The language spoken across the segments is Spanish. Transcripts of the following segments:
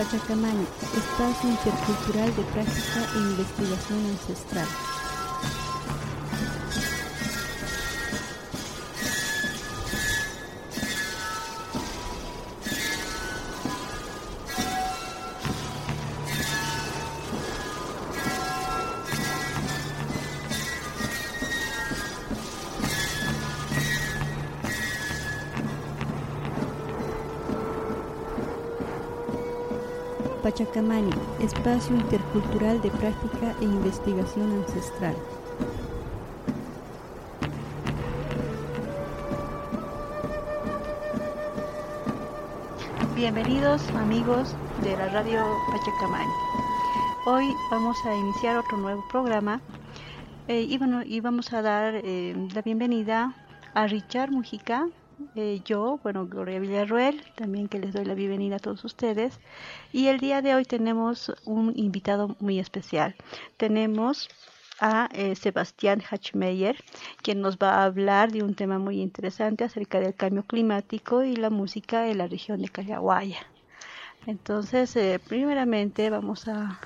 Pachacamani, espacio intercultural de práctica e investigación ancestral. Pachacamani, espacio intercultural de práctica e investigación ancestral. Bienvenidos amigos de la radio Pachacamani. Hoy vamos a iniciar otro nuevo programa eh, y, bueno, y vamos a dar eh, la bienvenida a Richard Mujica, eh, yo, bueno, Gloria Villarruel, también que les doy la bienvenida a todos ustedes. Y el día de hoy tenemos un invitado muy especial. Tenemos a eh, Sebastián Hachmeyer, quien nos va a hablar de un tema muy interesante acerca del cambio climático y la música en la región de Callahuaya. Entonces, eh, primeramente vamos a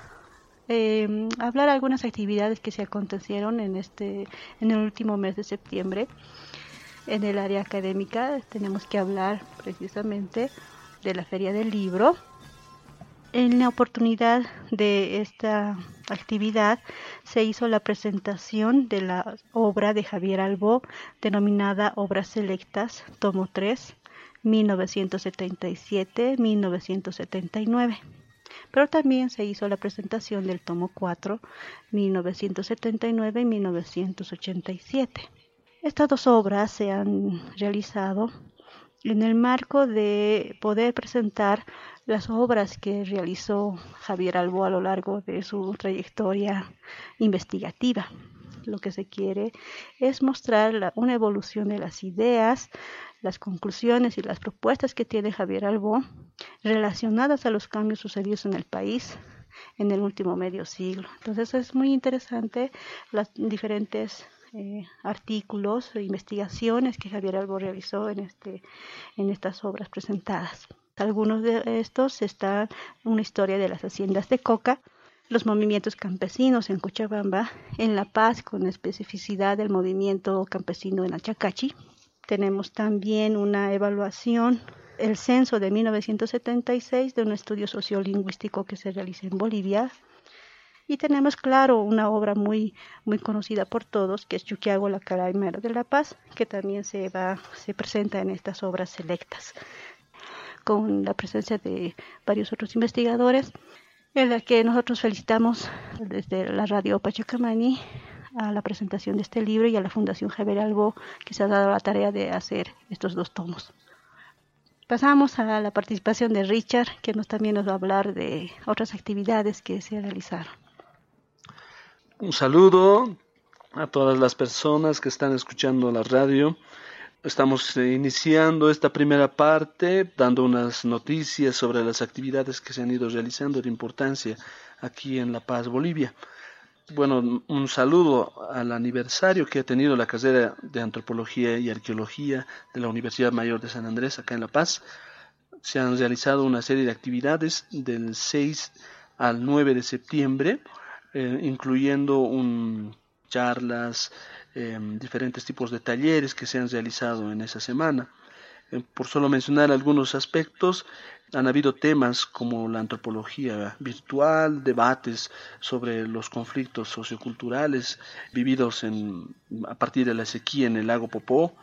eh, hablar algunas actividades que se acontecieron en este en el último mes de septiembre en el área académica tenemos que hablar precisamente de la Feria del Libro. En la oportunidad de esta actividad se hizo la presentación de la obra de Javier Albó denominada Obras Selectas, tomo 3, 1977-1979. Pero también se hizo la presentación del tomo 4, 1979-1987. Estas dos obras se han realizado en el marco de poder presentar las obras que realizó Javier Albo a lo largo de su trayectoria investigativa. Lo que se quiere es mostrar una evolución de las ideas, las conclusiones y las propuestas que tiene Javier Albo relacionadas a los cambios sucedidos en el país en el último medio siglo. Entonces es muy interesante las diferentes eh, artículos e investigaciones que Javier Albo realizó en, este, en estas obras presentadas. Algunos de estos están una historia de las haciendas de coca, los movimientos campesinos en Cochabamba, en La Paz con especificidad del movimiento campesino en Achacachi. Tenemos también una evaluación, el censo de 1976 de un estudio sociolingüístico que se realiza en Bolivia, y tenemos, claro, una obra muy, muy conocida por todos, que es Chuquiago, la Caraimera de la Paz, que también se, va, se presenta en estas obras selectas, con la presencia de varios otros investigadores, en la que nosotros felicitamos desde la radio Pachacamani a la presentación de este libro y a la Fundación Javier Albo, que se ha dado la tarea de hacer estos dos tomos. Pasamos a la participación de Richard, que nos, también nos va a hablar de otras actividades que se realizaron. Un saludo a todas las personas que están escuchando la radio. Estamos eh, iniciando esta primera parte dando unas noticias sobre las actividades que se han ido realizando de importancia aquí en La Paz, Bolivia. Bueno, un saludo al aniversario que ha tenido la carrera de Antropología y Arqueología de la Universidad Mayor de San Andrés, acá en La Paz. Se han realizado una serie de actividades del 6 al 9 de septiembre eh, incluyendo un, charlas, em, diferentes tipos de talleres que se han realizado en esa semana. Eh, por solo mencionar algunos aspectos, han habido temas como la antropología virtual, debates sobre los conflictos socioculturales vividos en, a partir de la sequía en el lago Popó.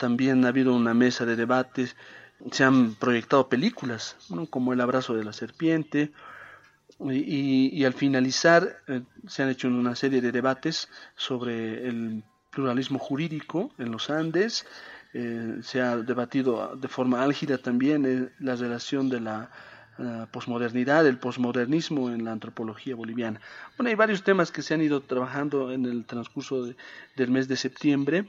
También ha habido una mesa de debates, se han proyectado películas como El abrazo de la serpiente, y, al finalizar eh, se han hecho una serie de debates sobre el pluralismo jurídico en los Andes. Eh, se ha debatido de forma álgida también eh, la relación de la posmodernidad, el posmodernismo en la antropología boliviana. Bueno, hay varios temas que se han ido trabajando en el transcurso del mes de septiembre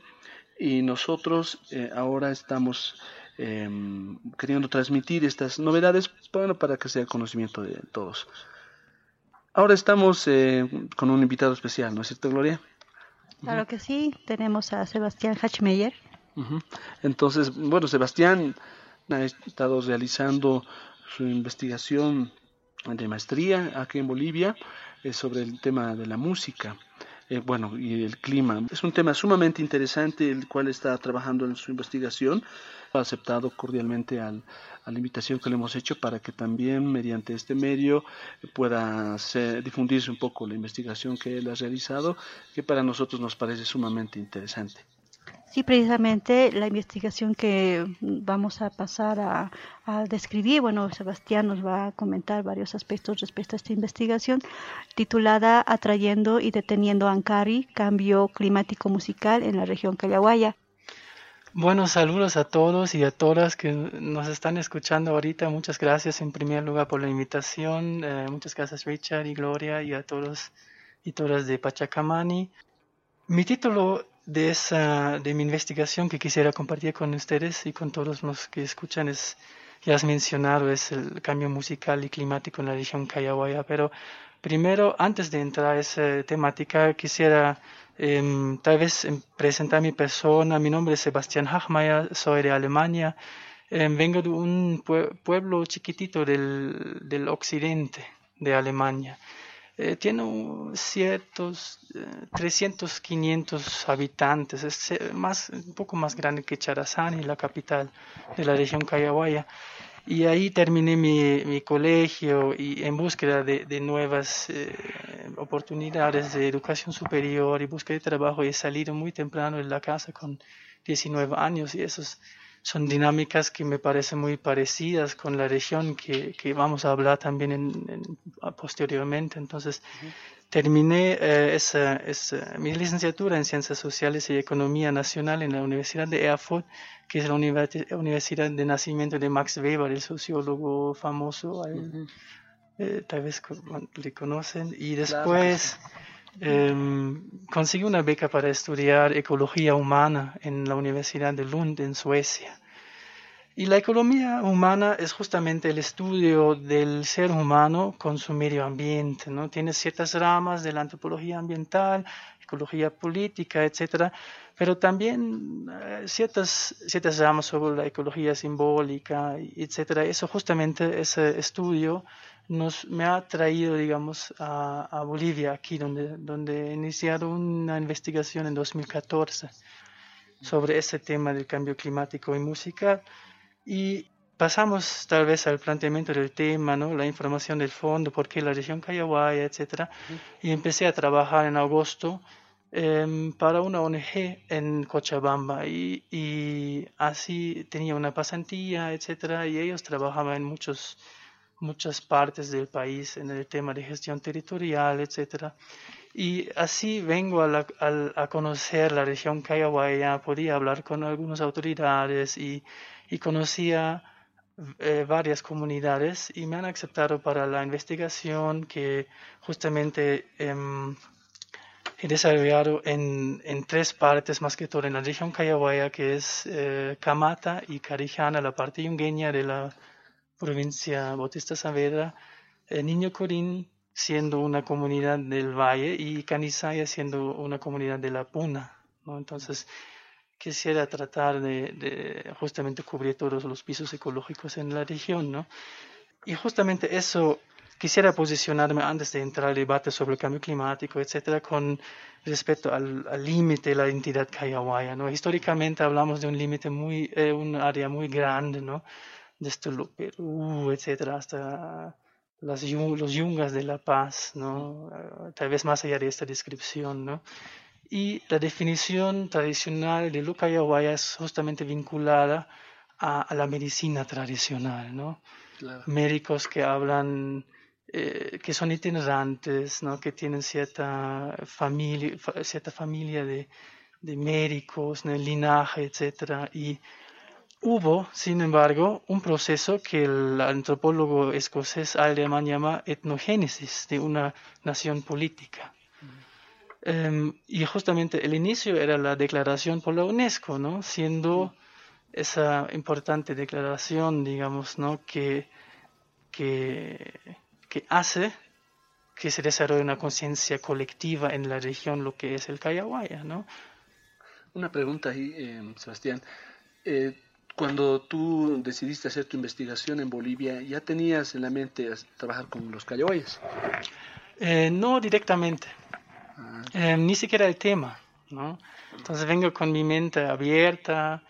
y nosotros ahora estamos em, queriendo transmitir estas novedades bueno, para que sea conocimiento de todos. Ahora estamos eh, con un invitado especial, ¿no es cierto, Gloria? Claro que sí, tenemos a Sebastián Hachmeyer. Entonces, bueno, Sebastián ha estado realizando su investigación de maestría aquí en Bolivia sobre el tema de la música. Eh, bueno, y el clima. Es un tema sumamente interesante, el cual está trabajando en su investigación. Aceptado cordialmente al, a la invitación que le hemos hecho para que también mediante este medio pueda difundirse un poco la investigación que él ha realizado, que para nosotros nos parece sumamente interesante. Sí, precisamente la investigación que vamos a pasar a, describir, bueno, Sebastián nos va a comentar varios aspectos respecto a esta investigación, titulada Atrayendo y deteniendo Ancari, cambio climático musical en la región Callahuaya. Buenos saludos a todos y a todas que nos están escuchando ahorita. Muchas gracias en primer lugar por la invitación. Eh, muchas gracias Richard y Gloria y a todos y todas de Pachacamani. Mi título de, esa, de mi investigación que quisiera compartir con ustedes y con todos los que escuchan es, ya has mencionado, es el cambio musical y climático en la región Cayahuaya, pero primero, antes de entrar a esa temática, quisiera em, tal vez em, presentar mi persona. Mi nombre es Sebastián Hachmeier, soy de Alemania. Em, vengo de un pueblo chiquitito del, del occidente de Alemania. Eh, tiene ciertos 300, eh, 500 habitantes, es eh, más, un poco más grande que Charazani, la capital de la región Cayahuaya. Y ahí terminé mi, mi colegio y en búsqueda de, nuevas oportunidades de educación superior y búsqueda de trabajo he salido muy temprano de la casa con 19 años y esos son dinámicas que me parecen muy parecidas con la región que, que vamos a hablar también en, posteriormente. Entonces, terminé eh, esa, esa, mi licenciatura en Ciencias Sociales y Economía Nacional en la Universidad de Erfurt, que es la universidad de nacimiento de Max Weber, el sociólogo famoso, eh, tal vez le conocen. Y después... Eh, conseguí una beca para estudiar ecología humana en la Universidad de Lund, en Suecia. Y la economía humana es justamente el estudio del ser humano con su medio ambiente, ¿no? Tiene ciertas ramas de la antropología ambiental, ecología política, etcétera, pero también eh, ciertas, ciertas ramas sobre la ecología simbólica, etcétera. Eso justamente, ese estudio nos, me ha traído, digamos, a, Bolivia, aquí donde, donde iniciado una investigación en 2014 sobre ese tema del cambio climático y música. Y pasamos tal vez al planteamiento del tema, ¿no? la información del fondo, por qué la región Cayahuaya, etc. Y empecé a trabajar en agosto em, para una ONG en Cochabamba y, y, así tenía una pasantía, etc. Y ellos trabajaban en muchos muchas partes del país en el tema de gestión territorial, etc. Y así vengo a, a, conocer la región Cayahuaya, podía hablar con algunas autoridades y, y conocía eh, varias comunidades y me han aceptado para la investigación que justamente em, he desarrollado en, en, tres partes, más que todo en la región Cayahuaya, que es eh, Camata y Carijana, la parte yungueña de la provincia Bautista Saavedra, el Niño Corín siendo una comunidad del valle y Canizaya siendo una comunidad de la Puna. ¿no? Entonces, quisiera tratar de, justamente cubrir todos los pisos ecológicos en la región. ¿no? Y justamente eso quisiera posicionarme antes de entrar al debate sobre el cambio climático, etcétera, con respecto al límite de la entidad Cayahuaya. ¿no? Históricamente hablamos de un límite muy, eh, un área muy grande, ¿no? desde el Perú, etcétera, hasta las, los yungas de La Paz, ¿no? Eh, tal vez más allá de esta descripción, ¿no? Y la definición tradicional de Lucayahuaya es justamente vinculada a, la medicina tradicional, ¿no? Médicos que hablan, eh, que son itinerantes, ¿no? Que tienen cierta familia, cierta familia de, de médicos, ¿no? linaje, etcétera, y Hubo, sin embargo, un proceso que el antropólogo escocés Alderman llama etnogénesis de una nación política. Em, y justamente el inicio era la declaración por la UNESCO, ¿no? siendo esa importante declaración, digamos, ¿no? que, que, que hace que se desarrolle una conciencia colectiva en la región, lo que es el Cayahuaya. ¿no? Una pregunta ahí, eh, Sebastián. Eh, Cuando tú decidiste hacer tu investigación en Bolivia, ¿ya tenías en la mente trabajar con los callahuayas? Eh, no directamente. Eh, ni siquiera el tema, ¿no? Entonces vengo con mi mente abierta,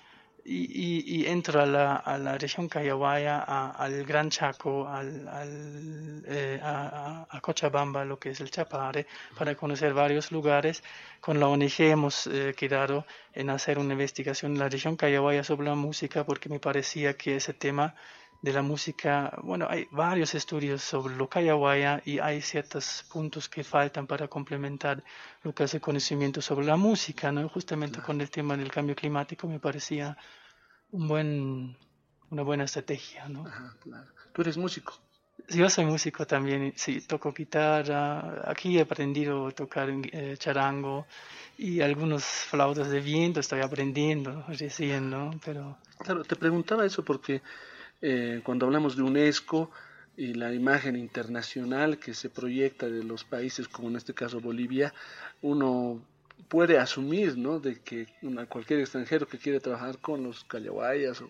y, entro a la, a la región Cayahuaya, al Gran Chaco, al, al eh, a, a, Cochabamba, lo que es el Chapare, para conocer varios lugares. Con la ONG hemos eh, quedado en hacer una investigación en la región Cayahuaya sobre la música porque me parecía que ese tema de la música, bueno, hay varios estudios sobre lo Cayahuaya y hay ciertos puntos que faltan para complementar lo que es el conocimiento sobre la música, ¿no? Justamente con el tema del cambio climático me parecía un buen, una buena estrategia, ¿no? claro. ¿Tú eres músico? Yo soy músico también, sí, toco guitarra, aquí he aprendido a tocar eh, charango y algunos flautas de viento estoy aprendiendo recién, ¿no? Pero... Claro, te preguntaba eso porque eh, cuando hablamos de UNESCO y la imagen internacional que se proyecta de los países, como en este caso Bolivia, uno puede asumir, ¿no? De que cualquier extranjero que quiere trabajar con los callahuayas o,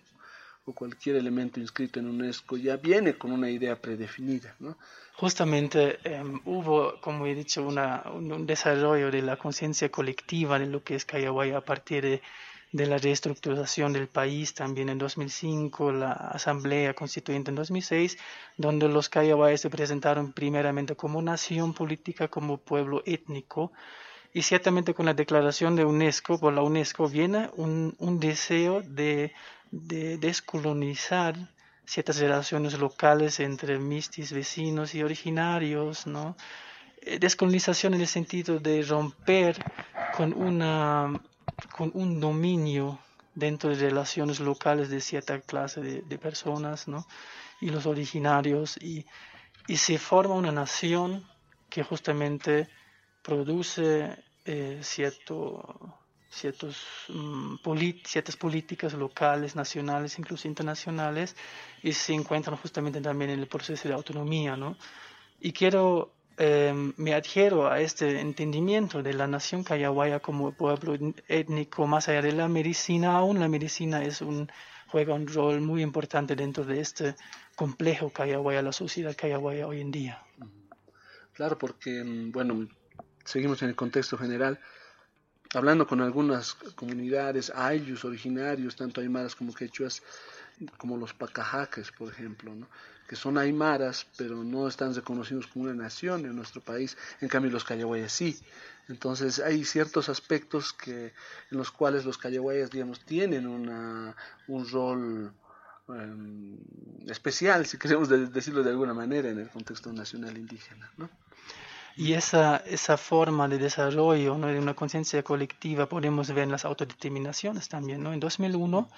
cualquier elemento inscrito en UNESCO ya viene con una idea predefinida, ¿no? Justamente em, hubo, como he dicho, una, un, desarrollo de la conciencia colectiva de lo que es Callahuaya a partir de, de, la reestructuración del país también en 2005, la Asamblea Constituyente en 2006, donde los Callahuayas se presentaron primeramente como nación política, como pueblo étnico, y ciertamente con la declaración de UNESCO, por la UNESCO, viene un, un deseo de, de, descolonizar ciertas relaciones locales entre mistis, vecinos y originarios, ¿no? Eh, descolonización en el sentido de romper con, una, con un dominio dentro de relaciones locales de cierta clase de, de personas, ¿no? Y los originarios, y, y se forma una nación que justamente produce eh, cierto, ciertos, mm, ciertas políticas locales, nacionales, incluso internacionales, y se encuentran justamente también en el proceso de autonomía. ¿no? Y quiero, em, me adhiero a este entendimiento de la nación cayahuaya como pueblo étnico, más allá de la medicina, aún la medicina es un, juega un rol muy importante dentro de este complejo cayahuaya, la sociedad cayahuaya hoy en día. Claro, porque, mm, bueno, seguimos en el contexto general, hablando con algunas comunidades, ayllus originarios, tanto aymaras como quechuas, como los pacajaques, por ejemplo, ¿no? Que son aymaras, pero no están reconocidos como una nación en nuestro país, en cambio los callahuayas sí. Entonces hay ciertos aspectos que, en los cuales los callahuayas, digamos, tienen una, un rol em, especial, si queremos decirlo de alguna manera, en el contexto nacional indígena. ¿no? Y esa, esa forma de desarrollo ¿no? de una conciencia colectiva podemos ver en las autodeterminaciones también. ¿no? En 2001,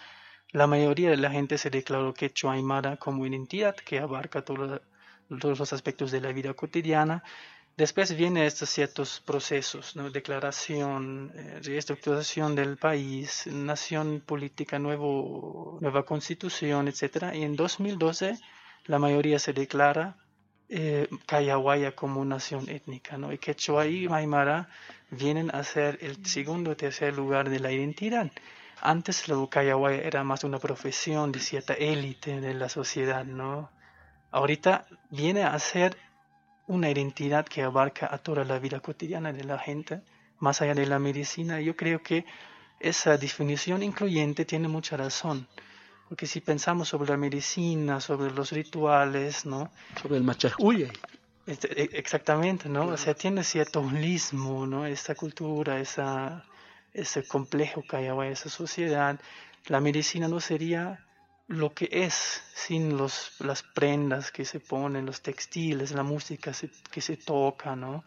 la mayoría de la gente se declaró quechua aymara como identidad que abarca todos los aspectos de la vida cotidiana. Después vienen estos ciertos procesos, declaración, eh, reestructuración del país, nación política, nuevo, nueva constitución, etc. Y en 2012 la mayoría se declara eh, como nación étnica, ¿no? Y Quechua y Maimara vienen a ser el segundo o tercer lugar de la identidad. Antes lo Cayahuaya era más una profesión de cierta élite de la sociedad, ¿no? Ahorita viene a ser una identidad que abarca a toda la vida cotidiana de la gente, más allá de la medicina. Yo creo que esa definición incluyente tiene mucha razón. Porque si pensamos sobre la medicina, sobre los rituales, ¿no? Sobre el machajuye. Este, e, exactamente, ¿no? O sea, tiene cierto holismo, ¿no? Esta cultura, esa, ese complejo que hay ahora, esa sociedad. La medicina no sería lo que es sin los, las prendas que se ponen, los textiles, la música que se toca, ¿no?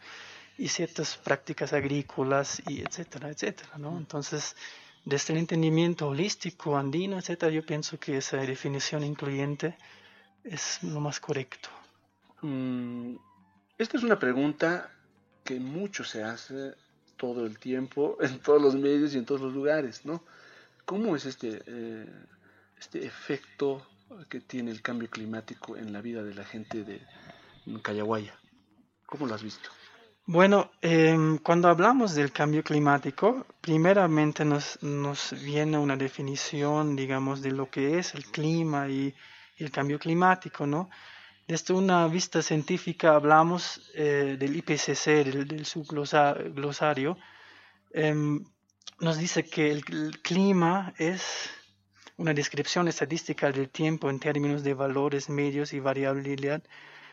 Y ciertas prácticas agrícolas, y etcétera, etcétera, ¿no? Entonces, desde el entendimiento holístico, andino, etc., yo pienso que esa definición incluyente es lo más correcto. Mm, esta es una pregunta que mucho se hace todo el tiempo, en todos los medios y en todos los lugares, ¿no? ¿Cómo es este, eh, este efecto que tiene el cambio climático en la vida de la gente de Cayahuaya? ¿Cómo lo has visto? Bueno, em, cuando hablamos del cambio climático, primeramente nos, nos viene una definición, digamos, de lo que es el clima y, el cambio climático, ¿no? Desde una vista científica hablamos eh, del IPCC, del, subglosario, em, nos dice que el, clima es una descripción estadística del tiempo en términos de valores medios y variabilidad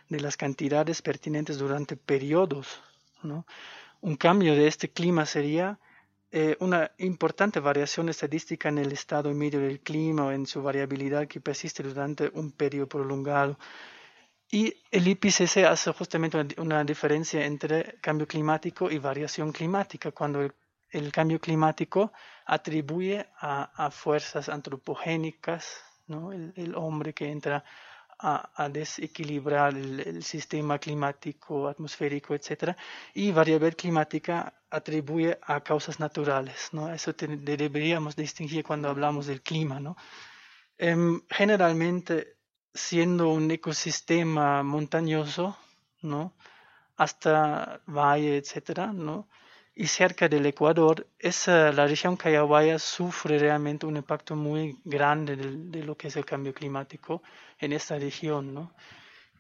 de las cantidades pertinentes durante periodos. Un cambio de este clima sería eh, una importante variación estadística en el estado medio del clima o en su variabilidad que persiste durante un periodo prolongado. Y el IPCC hace justamente una, diferencia entre cambio climático y variación climática. Cuando el, cambio climático atribuye a, fuerzas antropogénicas, ¿no? el, hombre que entra a, desequilibrar el, sistema climático, atmosférico, etc. Y variabilidad climática atribuye a causas naturales. ¿no? Eso deberíamos distinguir cuando hablamos del clima. ¿no? Em, generalmente, siendo un ecosistema montañoso, ¿no? hasta valle, etc., ¿no? y cerca del Ecuador, esa, la región Cayahuaya sufre realmente un impacto muy grande de, lo que es el cambio climático en esta región. ¿no?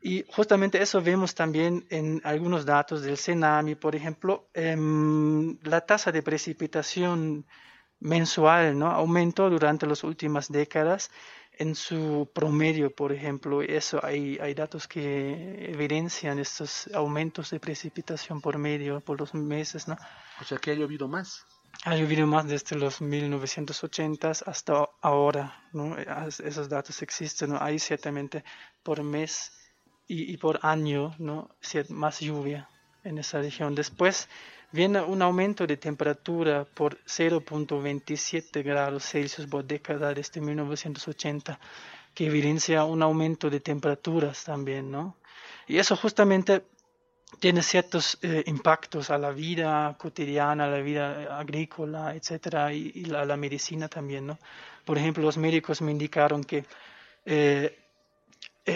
Y justamente eso vemos también en algunos datos del CENAMI, por ejemplo, em, la tasa de precipitación mensual ¿no? aumentó durante las últimas décadas en su promedio, por ejemplo, eso hay, hay datos que evidencian estos aumentos de precipitación por medio, por los meses, ¿no? O sea que ha llovido más. Ha llovido más desde los 1980 hasta ahora, ¿no? Esos datos existen, ¿no? Hay ciertamente por mes y, y por año, ¿no? Más lluvia en esa región. Después, viene un aumento de temperatura por 0.27 grados Celsius por década desde 1980, que evidencia un aumento de temperaturas también, ¿no? Y eso justamente tiene ciertos eh, impactos a la vida cotidiana, a la vida agrícola, etcétera, y, a la medicina también, ¿no? Por ejemplo, los médicos me indicaron que eh,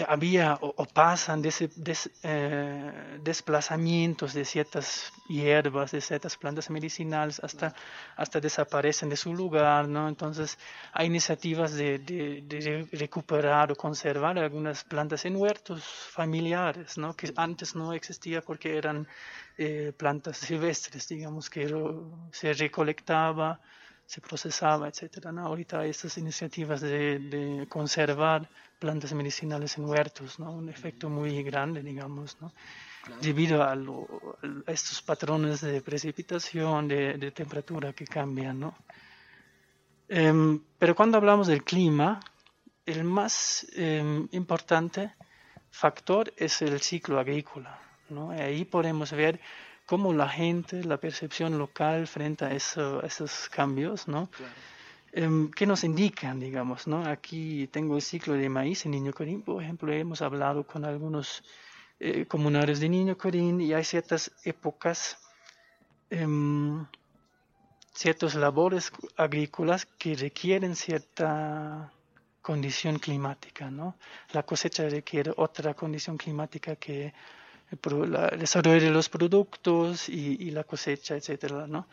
había o, pasan eh, desplazamientos de ciertas hierbas, de ciertas plantas medicinales, hasta, hasta desaparecen de su lugar, ¿no? Entonces hay iniciativas de, de, recuperar o conservar algunas plantas en huertos familiares, ¿no? Que antes no existía porque eran eh, plantas silvestres, digamos, que se recolectaba se procesaba, etcétera. ¿no? Ahorita hay estas iniciativas de, de, conservar plantas medicinales en huertos, ¿no? Un efecto muy grande, digamos, ¿no? Debido a, estos patrones de precipitación, de, temperatura que cambian, ¿no? Em, pero cuando hablamos del clima, el más em, importante factor es el ciclo agrícola, ¿no? Ahí podemos ver cómo la gente, la percepción local frente a, esos cambios, ¿no? Em, ¿Qué nos indican, digamos? ¿no? Aquí tengo el ciclo de maíz en Niño Corín, por ejemplo, hemos hablado con algunos eh, comunarios de Niño Corín y hay ciertas épocas, em, ciertas labores agrícolas que requieren cierta condición climática, ¿no? La cosecha requiere otra condición climática que el desarrollo de los productos y, la cosecha, etcétera, ¿no?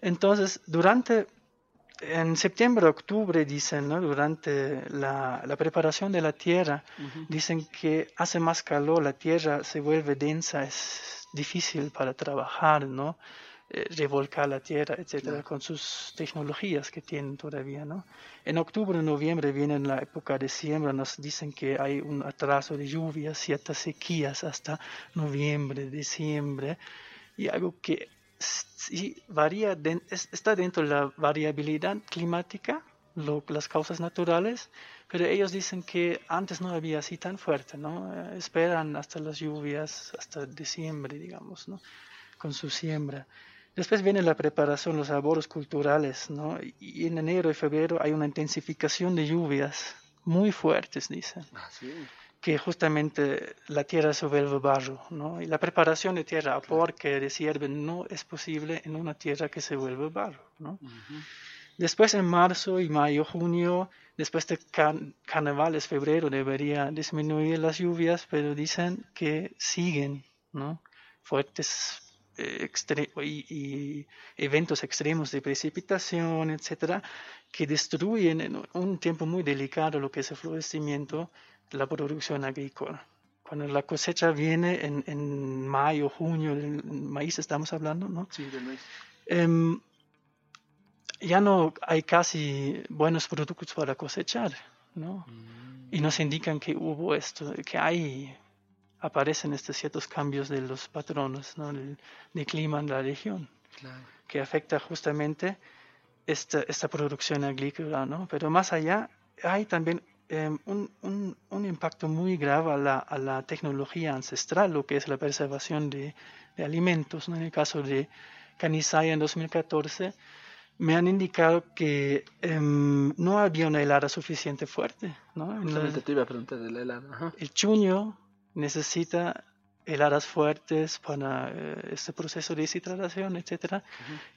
Entonces, durante en septiembre, octubre, dicen, ¿no? durante la, la, preparación de la tierra, dicen que hace más calor, la tierra se vuelve densa, es difícil para trabajar, ¿no? Eh, revolcar la tierra, etcétera, con sus tecnologías que tienen todavía, ¿no? En octubre, noviembre viene la época de siembra, nos dicen que hay un atraso de lluvias, ciertas sequías hasta noviembre, diciembre, y algo que sí varía, está dentro de la variabilidad climática, las causas naturales, pero ellos dicen que antes no había así tan fuerte, ¿no? Eh, esperan hasta las lluvias, hasta diciembre, digamos, ¿no? Con su siembra. Después viene la preparación, los laboros culturales, ¿no? Y en enero y febrero hay una intensificación de lluvias muy fuertes, dicen. Ah, que justamente la tierra se vuelve barro, ¿no? Y la preparación de tierra porque de sierve no es posible en una tierra que se vuelve barro, ¿no? Después en marzo y mayo, junio, después de carnavales, febrero, debería disminuir las lluvias, pero dicen que siguen, ¿no? Fuertes eh, y, eventos extremos de precipitación, etcétera, que destruyen en un tiempo muy delicado lo que es el florecimiento, la producción agrícola. Cuando la cosecha viene en, en mayo, junio, del maíz estamos hablando, ¿no? Sí, del maíz. Em, ya no hay casi buenos productos para cosechar, ¿no? Y nos indican que hubo esto, que hay, aparecen estos ciertos cambios de los patrones, ¿no? De, clima en la región, que afecta justamente esta, esta producción agrícola, ¿no? Pero más allá, hay también em, un, un, un, impacto muy grave a la, a la, tecnología ancestral, lo que es la preservación de, de alimentos, ¿no? En el caso de Canisaya en 2014, me han indicado que em, no había una helada suficiente fuerte. ¿no? te iba a preguntar de la helada. El chuño necesita heladas fuertes para eh, este proceso de deshidratación, etcétera.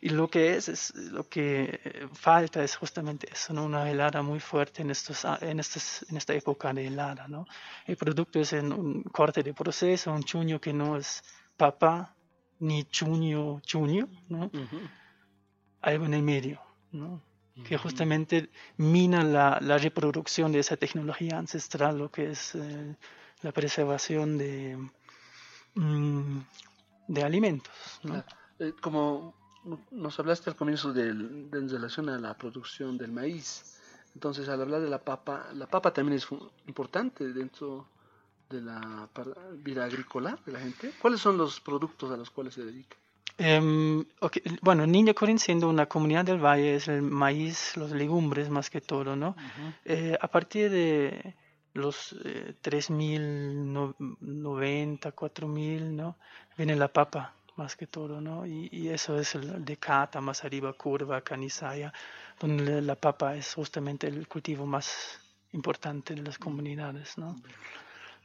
Y lo que es, es lo que eh, falta es justamente eso, ¿no? una helada muy fuerte en estos, en estos, en esta época de helada, ¿no? El producto es en un corte de proceso, un chuño que no es papa ni chuño chuño, ¿no? algo en el medio, ¿no? que justamente mina la, la, reproducción de esa tecnología ancestral, lo que es eh, la preservación de, mm, de alimentos. ¿no? Eh, como nos hablaste al comienzo de, de, en relación a la producción del maíz, entonces al hablar de la papa, la papa también es importante dentro de la vida agrícola de la gente. ¿Cuáles son los productos a los cuales se dedica? Um, okay. Bueno, Niño Corín siendo una comunidad del valle es el maíz, los legumbres más que todo, ¿no? eh, a partir de los eh, 3.090, 4.000, ¿no? Viene la papa más que todo, ¿no? Y, y, eso es el de Cata, más arriba, Curva, Canisaya, donde la papa es justamente el cultivo más importante de las comunidades, ¿no?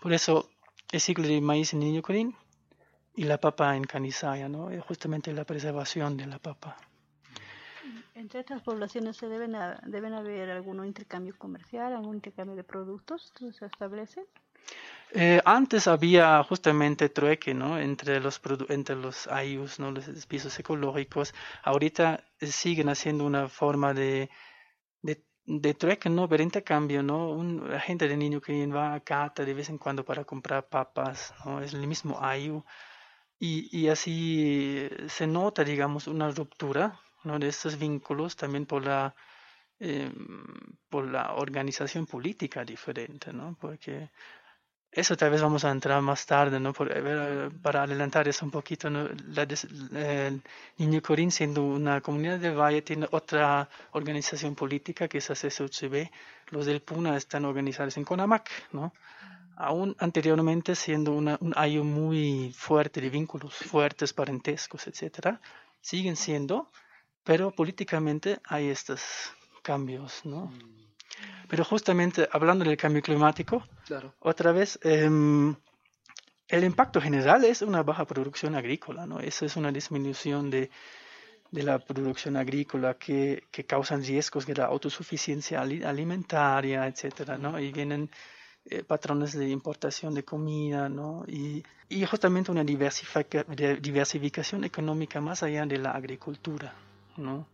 Por eso el ciclo de maíz en Niño Corín y la papa en Canisaya, ¿no? justamente la preservación de la papa. Entre estas poblaciones se deben, deben haber algún intercambio comercial, algún intercambio de productos se establecen. Eh, antes había justamente trueque, ¿no? Entre los entre los ayus, ¿no? Los pisos ecológicos. Ahorita siguen haciendo una forma de, de, de trueque, ¿no? Pero intercambio, ¿no? Un, la gente de niño que va a Cata de vez en cuando para comprar papas, ¿no? Es el mismo ayu y, y, así se nota, digamos, una ruptura ¿no? de estos vínculos también por la, eh, por la organización política diferente, ¿no? Porque eso tal vez vamos a entrar más tarde, ¿no? Por, para adelantar eso un poquito. La el Niño Corín, siendo una comunidad de Valle, tiene otra organización política que es ACSUCB. Los del Puna están organizados en CONAMAC, ¿no? aún anteriormente siendo una, un ayo muy fuerte de vínculos fuertes, parentescos, etcétera, siguen siendo, pero políticamente hay estos cambios, ¿no? Mm. Pero justamente hablando del cambio climático, otra vez, em, el impacto general es una baja producción agrícola, ¿no? Eso es una disminución de, de la producción agrícola que, que causan riesgos de la autosuficiencia alimentaria, etcétera, ¿no? Y vienen eh, patrones de importación de comida, ¿no? Y, y justamente una diversificación económica más allá de la agricultura, ¿no?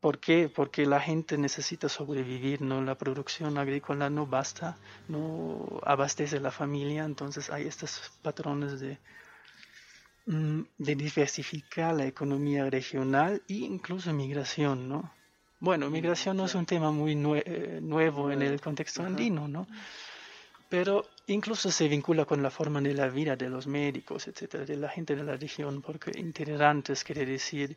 ¿Por qué? Porque la gente necesita sobrevivir, ¿no? La producción agrícola no basta, no abastece la familia, entonces hay estos patrones de, mm, de diversificar la economía regional e incluso migración, ¿no? Bueno, migración no es un tema muy eh, nuevo en el contexto andino, ¿no? pero incluso se vincula con la forma de la vida de los médicos, etcétera, de la gente de la región, porque integrantes quiere decir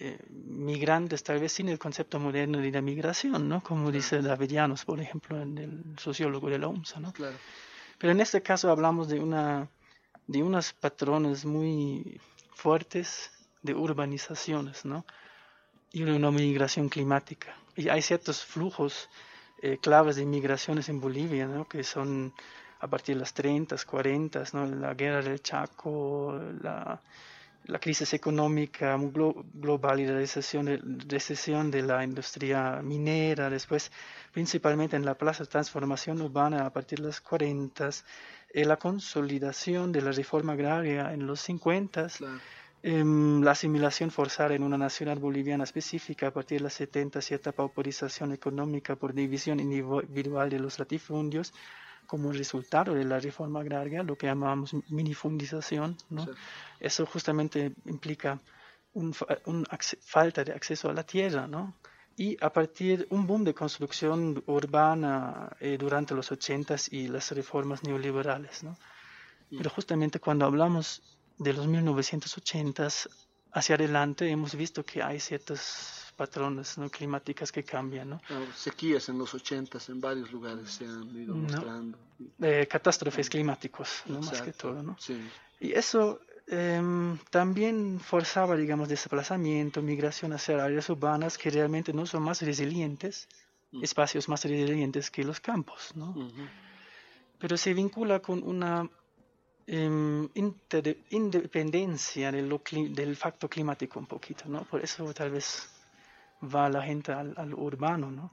eh, migrantes, tal vez sin el concepto moderno de la migración, ¿no? Como dice Davidianos, por ejemplo, en el sociólogo de la UMSA, ¿no? Claro. Pero en este caso hablamos de una de unos patrones muy fuertes de urbanizaciones, ¿no? Y una migración climática. Y hay ciertos flujos eh, claves de inmigraciones en Bolivia, ¿no? que son a partir de las 30, 40, ¿no? la guerra del Chaco, la, la crisis económica global y la recesión, de la industria minera, después principalmente en la plaza de transformación urbana a partir de las 40, eh, la consolidación de la reforma agraria en los 50, em, la asimilación forzada en una nacional boliviana específica a partir de los 70, cierta pauperización económica por división individual de los latifundios, como resultado de la reforma agraria, lo que llamamos minifundización. ¿no? Eso justamente implica una un falta de acceso a la tierra, ¿no? y a partir un boom de construcción urbana eh, durante los 80 y las reformas neoliberales. ¿no? Pero justamente cuando hablamos de los 1980s hacia adelante, hemos visto que hay ciertos patrones ¿no? climáticas que cambian. ¿no? sequías en los 80 en varios lugares se han ido mostrando. Eh, catástrofes climáticos, ¿no? más que todo. ¿no? Y eso Em, también forzaba, digamos, desplazamiento, migración hacia áreas urbanas que realmente no son más resilientes, mm. espacios más resilientes que los campos, ¿no? Pero se vincula con una em, independencia del, del facto climático un poquito, ¿no? Por eso tal vez va la gente al, urbano, ¿no?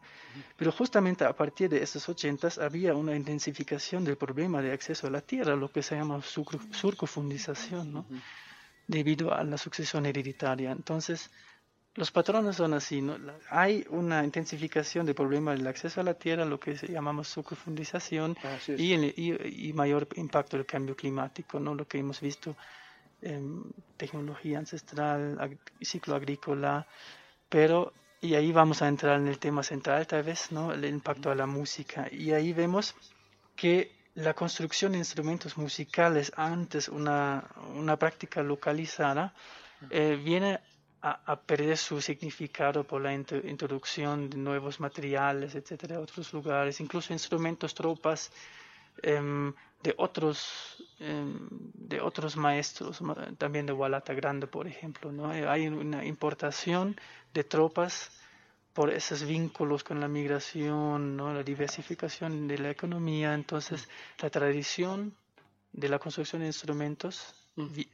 Pero justamente a partir de esos ochentas había una intensificación del problema de acceso a la tierra, lo que se llama surcofundización, ¿no? Debido a la sucesión hereditaria. Entonces, los patrones son así, ¿no? Hay una intensificación del problema del acceso a la tierra, lo que llamamos surcofundización, y, y, y, mayor impacto del cambio climático, ¿no? Lo que hemos visto en tecnología ancestral, ciclo agrícola, pero, y ahí vamos a entrar en el tema central tal vez, ¿no? El impacto a la música. Y ahí vemos que la construcción de instrumentos musicales antes una, una práctica localizada eh, viene a, perder su significado por la introducción de nuevos materiales, etcétera, otros lugares, incluso instrumentos, tropas, em, de otros em, de otros maestros también de Walata Grande por ejemplo no hay una importación de tropas por esos vínculos con la migración no la diversificación de la economía. Entonces la tradición de la construcción de instrumentos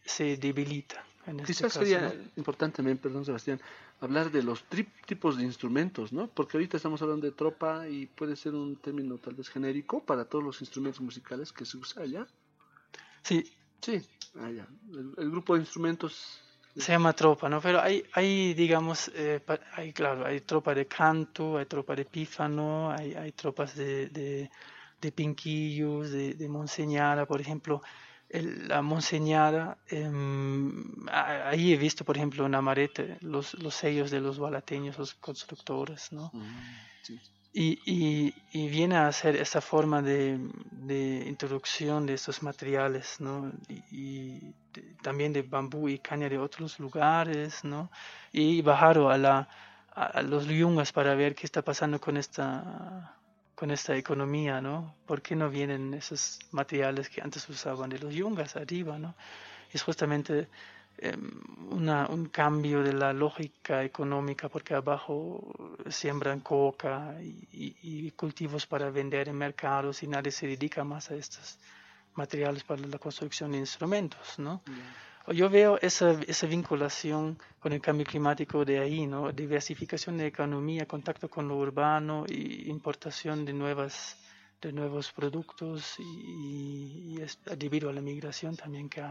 se debilita en este quizás sería importante perdón Sebastián hablar de los tipos de instrumentos, ¿no? Porque ahorita estamos hablando de tropa y puede ser un término tal vez genérico para todos los instrumentos musicales que se usa allá. Sí. Sí, allá. El, grupo de instrumentos se llama tropa, ¿no? Pero hay, hay digamos, eh, hay, claro, hay tropa de canto, hay tropa de pífano, hay, hay tropas de, de, de pinquillos, de, de monseñara, por ejemplo la monseñada, em, ahí he visto, por ejemplo, en Amarete los, los sellos de los balateños, los constructores, ¿no? Mm, y, y, y, viene a ser esa forma de, de introducción de estos materiales, ¿no? Y, también de bambú y caña de otros lugares, ¿no? Y bajaron a, la, a los yungas para ver qué está pasando con esta con esta economía, ¿no? ¿Por qué no vienen esos materiales que antes usaban de los yungas arriba, ¿no? Es justamente em, un cambio de la lógica económica porque abajo siembran coca y, cultivos para vender en mercados y nadie se dedica más a estos materiales para la construcción de instrumentos, ¿no? Yo veo esa, esa vinculación con el cambio climático de ahí, ¿no? Diversificación de economía, contacto con lo urbano y importación de nuevas de nuevos productos y, debido a la migración también que,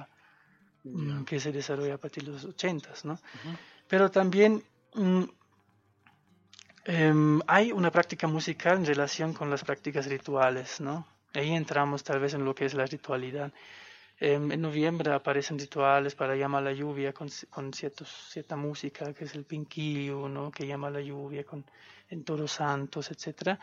mm, que se desarrolla a partir de los ochentas, ¿no? Pero también mm, em, hay una práctica musical en relación con las prácticas rituales, ¿no? Ahí entramos tal vez en lo que es la ritualidad. Em, en noviembre aparecen rituales para llamar la lluvia con, con ciertos, cierta música, que es el pinquillo, ¿no? que llama la lluvia con, en Todos Santos, etc.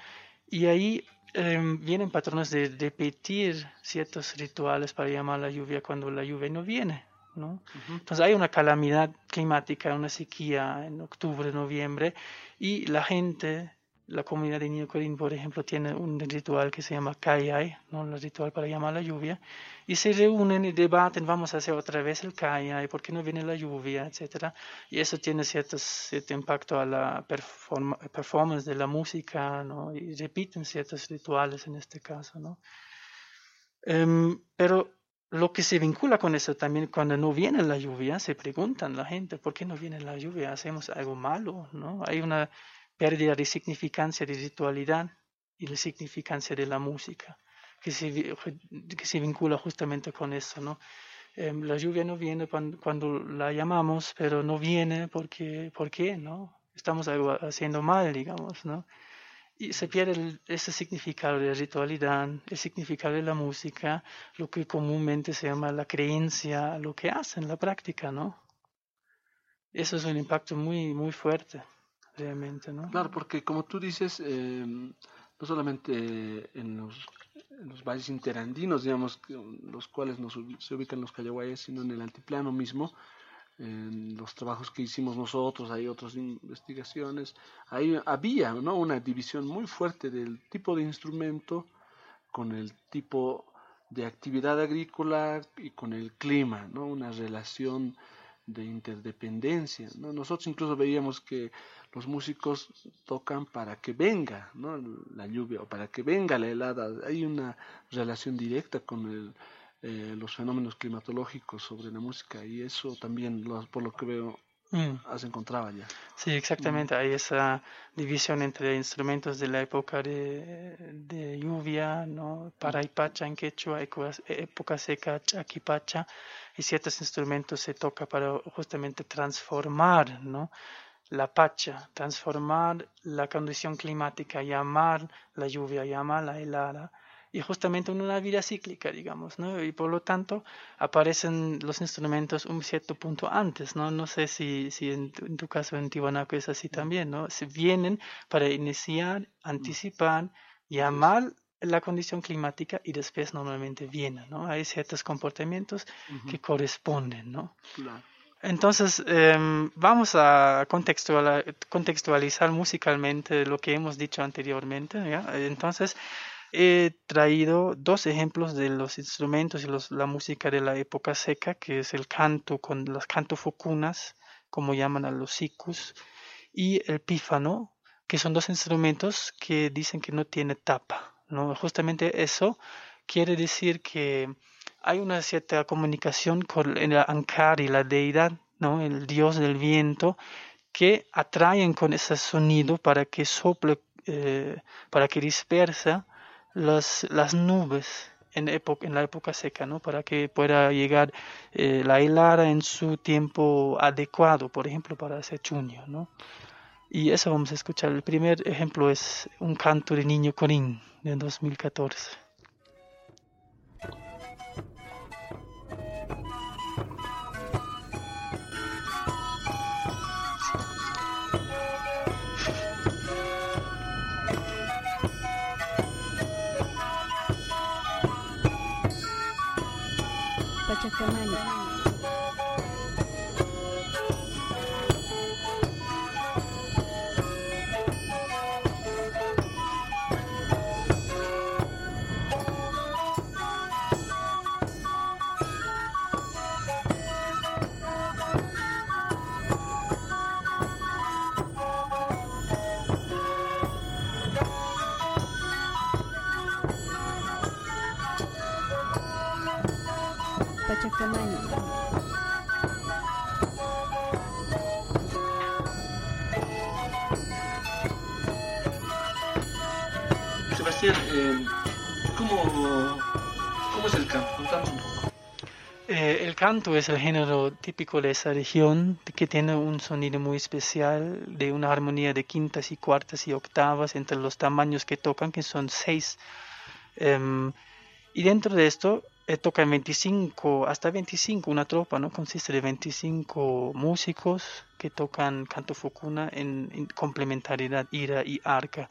Y ahí em, vienen patrones de repetir ciertos rituales para llamar la lluvia cuando la lluvia no viene. ¿no? Entonces hay una calamidad climática, una sequía en octubre, noviembre, y la gente la comunidad de Niño por ejemplo, tiene un ritual que se llama Kayay, ¿no? el ritual para llamar la lluvia, y se reúnen y debaten, vamos a hacer otra vez el Kayay, ¿por qué no viene la lluvia? etcétera Y eso tiene cierto, cierto impacto a la performance de la música, ¿no? y repiten ciertos rituales en este caso. ¿no? Em, pero lo que se vincula con eso también, cuando no viene la lluvia, se preguntan la gente, ¿por qué no viene la lluvia? ¿Hacemos algo malo? ¿no? Hay una pérdida de significancia de ritualidad y de significancia de la música, que se, que se vincula justamente con eso, ¿no? em, la lluvia no viene cuando, la llamamos, pero no viene porque, ¿por qué? ¿no? Estamos haciendo mal, digamos, ¿no? Y se pierde ese significado de ritualidad, el significado de la música, lo que comúnmente se llama la creencia, lo que hacen, la práctica, ¿no? Eso es un impacto muy, muy fuerte, Claro, porque como tú dices, em, no solamente en los valles interandinos, digamos, los cuales nos, se ubican los Callaguayas, sino en el altiplano mismo, en los trabajos que hicimos nosotros, hay otras investigaciones, ahí había ¿no? una división muy fuerte del tipo de instrumento con el tipo de actividad agrícola y con el clima, ¿no? una relación de interdependencia. ¿no? Nosotros incluso veíamos que los músicos tocan para que venga ¿no? la lluvia o para que venga la helada. Hay una relación directa con el, eh, los fenómenos climatológicos sobre la música y eso también, por lo que veo, mm. has encontrado ya. Sí, exactamente. Mm. Hay esa división entre instrumentos de la época de, de lluvia, ¿no? Paraipacha en quechua, época seca, chaquipacha y ciertos instrumentos se toca para justamente transformar ¿no? la pacha, transformar la condición climática, llamar la lluvia, llamar la helada, y justamente en una vida cíclica, digamos, ¿no? Y por lo tanto aparecen los instrumentos un cierto punto antes, ¿no? No sé si, si en, tu, caso en Tiwanaku es así también, ¿no? Se vienen para iniciar, anticipar, llamar la condición climática y después normalmente viene, ¿no? Hay ciertos comportamientos que corresponden, ¿no? Entonces, em, vamos a contextualizar, musicalmente lo que hemos dicho anteriormente. Entonces, he traído dos ejemplos de los instrumentos y la música de la época seca, que es el canto con las canto focunas, como llaman a los sikus, y el pífano, que son dos instrumentos que dicen que no tiene tapa. ¿No? Justamente eso quiere decir que hay una cierta comunicación con el Ankari, la deidad, ¿no? el dios del viento, que atraen con ese sonido para que sople, eh, para que dispersa las, nubes en, la época seca, ¿no? para que pueda llegar eh, la helada en su tiempo adecuado, por ejemplo, para hacer chuño. ¿no? Y eso vamos a escuchar. El primer ejemplo es un canto de Niño Corín de 2014. Pachacamaña. Canto es el género típico de esa región que tiene un sonido muy especial de una armonía de quintas y cuartas y octavas entre los tamaños que tocan, que son seis. Em, y dentro de esto eh, toca 25, hasta 25, una tropa, ¿no? Consiste de 25 músicos que tocan canto fukuna en, complementariedad, ira y arca.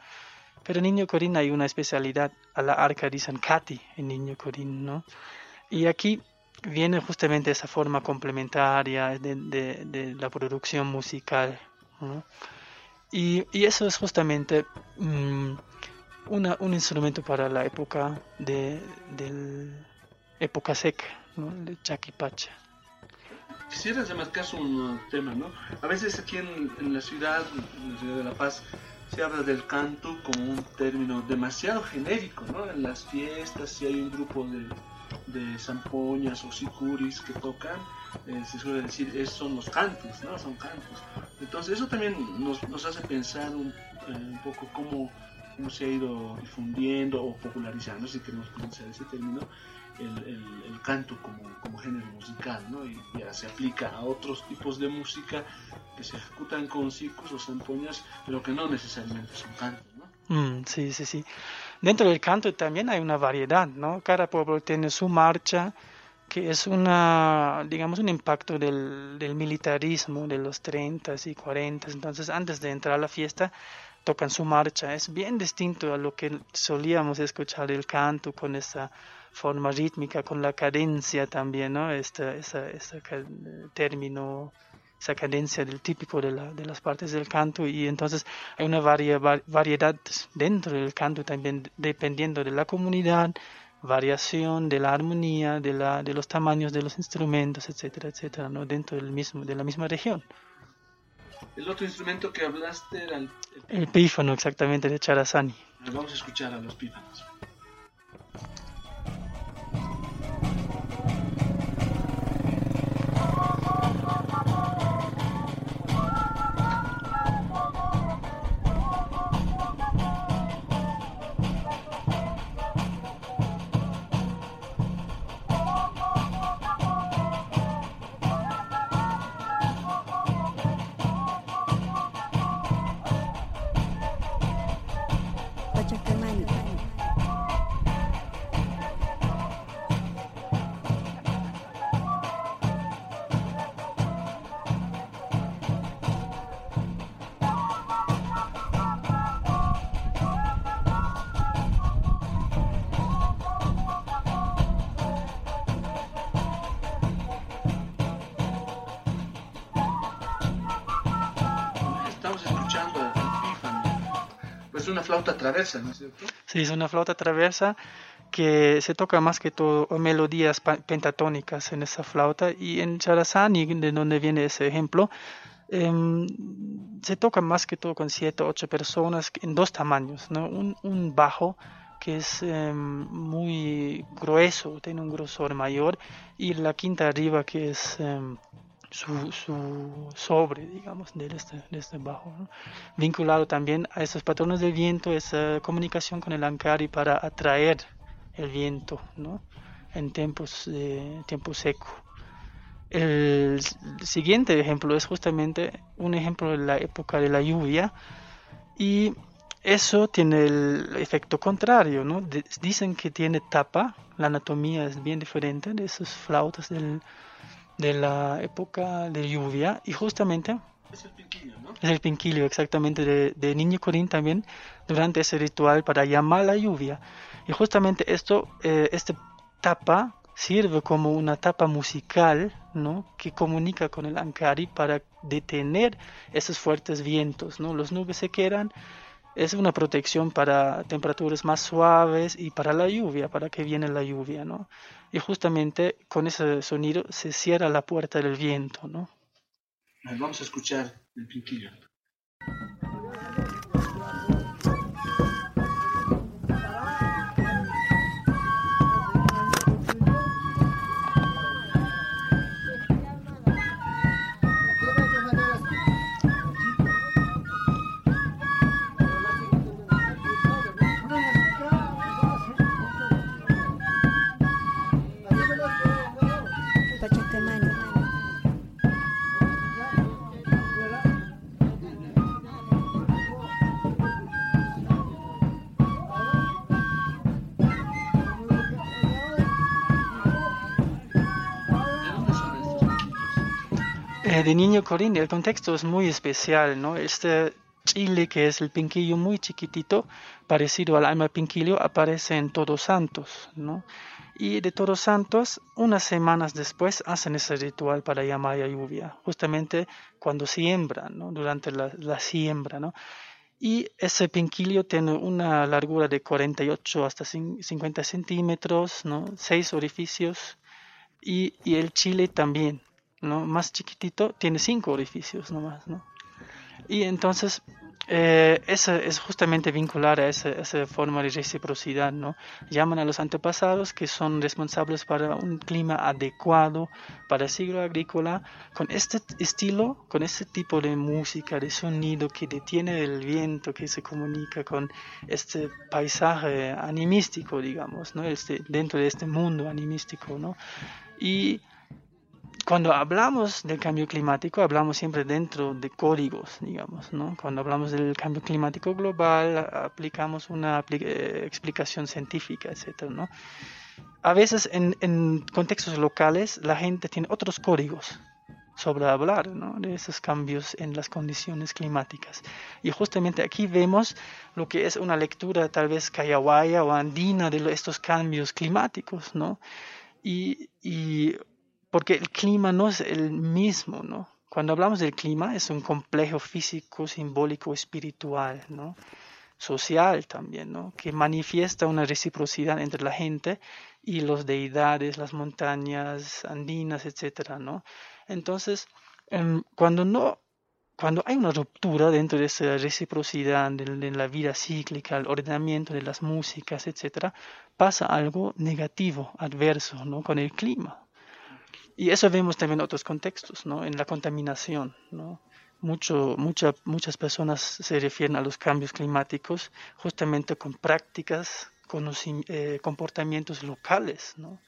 Pero en Niño Corín hay una especialidad, a la arca dicen Kati en Niño Corín, ¿no? Y aquí viene justamente esa forma complementaria de, la producción musical, y, eso es justamente una, un instrumento para la época de, del época seca, ¿no? de Chaquipacha. Quisiera un tema, ¿no? A veces aquí en, la ciudad, en la ciudad de La Paz, se habla del canto como un término demasiado genérico, ¿no? En las fiestas, si hay un grupo de, de zampoñas o sicuris que tocan, eh, se suele decir, es, son los cantos, ¿no? Son cantos. Entonces eso también nos, nos hace pensar un, eh, un poco cómo, cómo, se ha ido difundiendo o popularizando, si queremos pronunciar ese término, el, el, canto como, como, género musical, ¿no? Y ya se aplica a otros tipos de música que se ejecutan con ciclos o zampoñas, pero que no necesariamente son cantos, ¿no? Mm, sí, sí, sí. Dentro del canto también hay una variedad, ¿no? Cada pueblo tiene su marcha, que es una, digamos, un impacto del, del militarismo de los 30 y 40. Entonces, antes de entrar a la fiesta, tocan su marcha. Es bien distinto a lo que solíamos escuchar el canto con esa forma rítmica, con la cadencia también, ¿no? Esta, esa, ese término, esa cadencia del típico de, la, de, las partes del canto y entonces hay una variedad dentro del canto también dependiendo de la comunidad, variación de la armonía, de, la, de los tamaños de los instrumentos, etcétera, etcétera, ¿no? Dentro del mismo, de la misma región. El otro instrumento que hablaste era el, el pífano, exactamente, de Charazani. Vamos a escuchar a los pífanos. Flauta traversa, ¿no es cierto? Sí, es una flauta traversa que se toca más que todo melodías pentatónicas en esa flauta y en Charazani, de donde viene ese ejemplo, eh, se toca más que todo con siete o ocho personas en dos tamaños, ¿no? un, un bajo que es eh, muy grueso, tiene un grosor mayor, y la quinta arriba que es eh, su, su, sobre, digamos, de este, de este bajo, vinculado también a esos patrones del viento, esa comunicación con el ancari para atraer el viento ¿no? en tiempos, tiempo seco. El siguiente ejemplo es justamente un ejemplo de la época de la lluvia y eso tiene el efecto contrario, ¿no? De, dicen que tiene tapa, la anatomía es bien diferente de esas flautas del, de la época de lluvia y justamente es el pinquillo, ¿no? Es el pinquillo, exactamente, de, de Niño Corín también, durante ese ritual para llamar la lluvia. Y justamente esto, eh, este tapa sirve como una tapa musical, ¿no? Que comunica con el Ankari para detener esos fuertes vientos, ¿no? Los nubes se quedan, es una protección para temperaturas más suaves y para la lluvia, para que viene la lluvia, ¿no? Y justamente con ese sonido se cierra la puerta del viento, ¿no? Vamos a escuchar el pinquillo. De Niño Corín, el contexto es muy especial, ¿no? Este chile, que es el pinquillo muy chiquitito, parecido al alma pinquillo, aparece en Todos Santos, ¿no? Y de Todos Santos, unas semanas después, hacen ese ritual para llamar a lluvia, justamente cuando siembran, ¿no? Durante la, siembra, ¿no? Y ese pinquillo tiene una largura de 48 hasta 50 centímetros, ¿no? Seis orificios. Y el chile también, ¿no? más chiquitito, tiene cinco orificios nomás, ¿no? Y entonces, eh, es justamente vincular a esa, esa, forma de reciprocidad, ¿no? Llaman a los antepasados que son responsables para un clima adecuado para el siglo agrícola, con este estilo, con este tipo de música, de sonido que detiene el viento, que se comunica con este paisaje animístico, digamos, ¿no? Este, dentro de este mundo animístico, ¿no? Y cuando hablamos del cambio climático, hablamos siempre dentro de códigos, digamos, ¿no? Cuando hablamos del cambio climático global, aplicamos una eh, explicación científica, etcétera, ¿no? A veces en, en, contextos locales la gente tiene otros códigos sobre hablar ¿no? de esos cambios en las condiciones climáticas. Y justamente aquí vemos lo que es una lectura tal vez cayahuaya o andina de estos cambios climáticos, ¿no? Y, y porque el clima no es el mismo, ¿no? Cuando hablamos del clima es un complejo físico, simbólico, espiritual, ¿no? social también, ¿no? que manifiesta una reciprocidad entre la gente y los deidades, las montañas andinas, etcétera, ¿no? Entonces, em, cuando no cuando hay una ruptura dentro de esa reciprocidad de, la vida cíclica, el ordenamiento de las músicas, etcétera, pasa algo negativo, adverso, ¿no? con el clima. Y eso vemos también en otros contextos, ¿no? En la contaminación, ¿no? Mucho, mucha, muchas personas se refieren a los cambios climáticos justamente con prácticas, con eh, comportamientos locales, ¿no?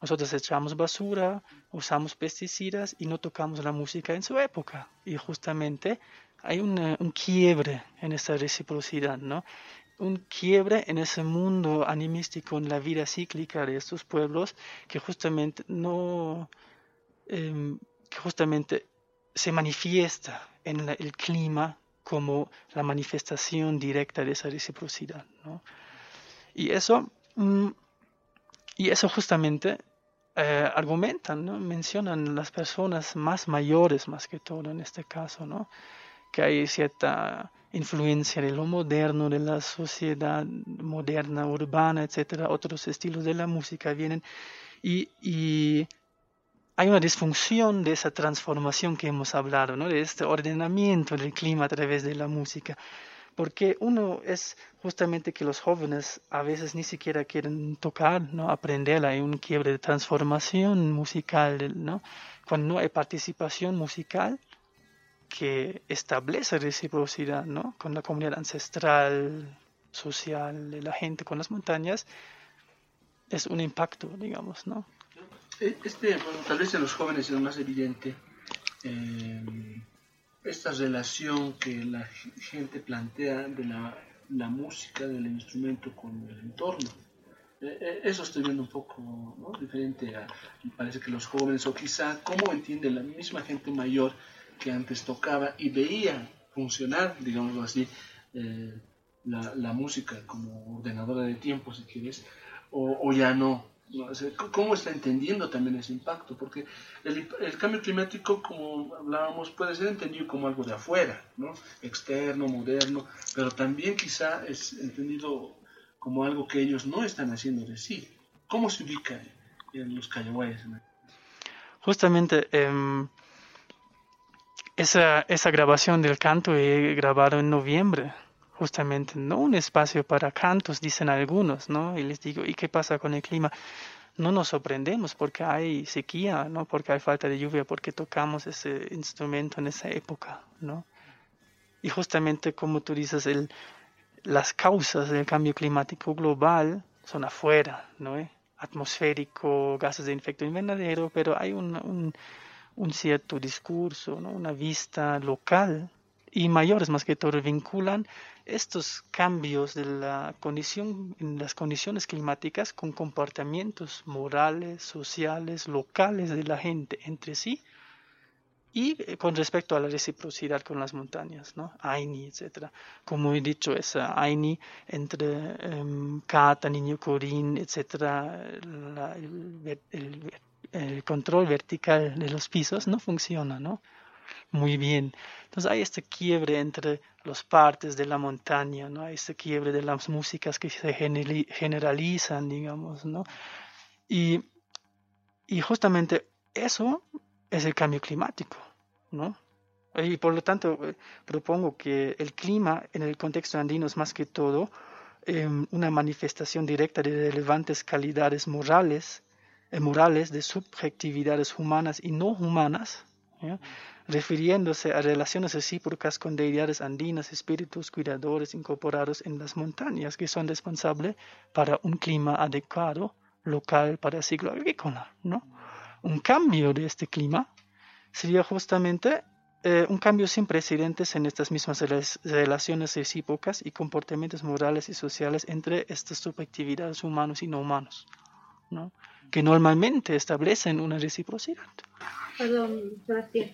Nosotros echamos basura, usamos pesticidas y no tocamos la música en su época. Y justamente hay un quiebre en esa reciprocidad, ¿no? Un quiebre en ese mundo animístico, en la vida cíclica de estos pueblos que justamente no, em, que justamente se manifiesta en el clima como la manifestación directa de esa reciprocidad. ¿no? Y eso, mm, y eso justamente eh, argumentan, ¿no? mencionan las personas más mayores más que todo en este caso, ¿no? Que hay cierta influencia de lo moderno, de la sociedad moderna, urbana, etcétera, otros estilos de la música vienen y, hay una disfunción de esa transformación que hemos hablado, ¿no? de este ordenamiento del clima a través de la música. Porque uno es justamente que los jóvenes a veces ni siquiera quieren tocar, ¿no? aprender, hay un quiebre de transformación musical, ¿no? cuando no hay participación musical, que establece reciprocidad ¿no? con la comunidad ancestral, social de la gente, con las montañas, es un impacto, digamos, ¿no? E, este, tal vez en los jóvenes es más evidente eh, esta relación que la gente plantea de la, la, música, del instrumento con el entorno. Eh, eh, eso estoy viendo un poco ¿no? diferente a, parece que los jóvenes, o quizá cómo entiende la misma gente mayor, que antes tocaba y veía funcionar, digámoslo así, eh, la, música como ordenadora de tiempo, si quieres, o, ya no. ¿Cómo está entendiendo también ese impacto? Porque el, cambio climático, como hablábamos, puede ser entendido como algo de afuera, ¿no? externo, moderno, pero también quizá es entendido como algo que ellos no están haciendo de sí. ¿Cómo se ubica en los callahuayas? Justamente, eh, esa, esa grabación del canto he grabado en noviembre, justamente, no un espacio para cantos, dicen algunos, ¿no? Y les digo, ¿y qué pasa con el clima? No nos sorprendemos porque hay sequía, ¿no? Porque hay falta de lluvia, porque tocamos ese instrumento en esa época, ¿no? Y justamente como tú dices, el, las causas del cambio climático global son afuera, ¿no? Atmosférico, gases de efecto invernadero, pero hay un un cierto discurso, una vista local y mayores más que todo vinculan estos cambios de la condición en las condiciones climáticas con comportamientos morales, sociales, locales de la gente entre sí y eh, con respecto a la reciprocidad con las montañas, ¿no? Aini, etcétera. Como he dicho, esa Aini entre Kata, Niño Corín, etcétera, control vertical de los pisos no funciona, ¿no? Muy bien. Entonces hay este quiebre entre las partes de la montaña, ¿no? Hay este quiebre de las músicas que se generalizan, digamos, ¿no? Y, y justamente eso es el cambio climático, ¿no? Y por lo tanto, eh, propongo que el clima en el contexto andino es más que todo em, una manifestación directa de relevantes calidades morales morales de subjetividades humanas y no humanas, refiriéndose a relaciones recíprocas con deidades andinas, espíritus cuidadores incorporados en las montañas que son responsables para un clima adecuado local para el ciclo agrícola, ¿no? un cambio de este clima sería justamente eh, un cambio sin precedentes en estas mismas relaciones recíprocas y comportamientos morales y sociales entre estas subjetividades humanos y no humanos, ¿no? Que normalmente establecen una reciprocidad. Perdón, Sebastián,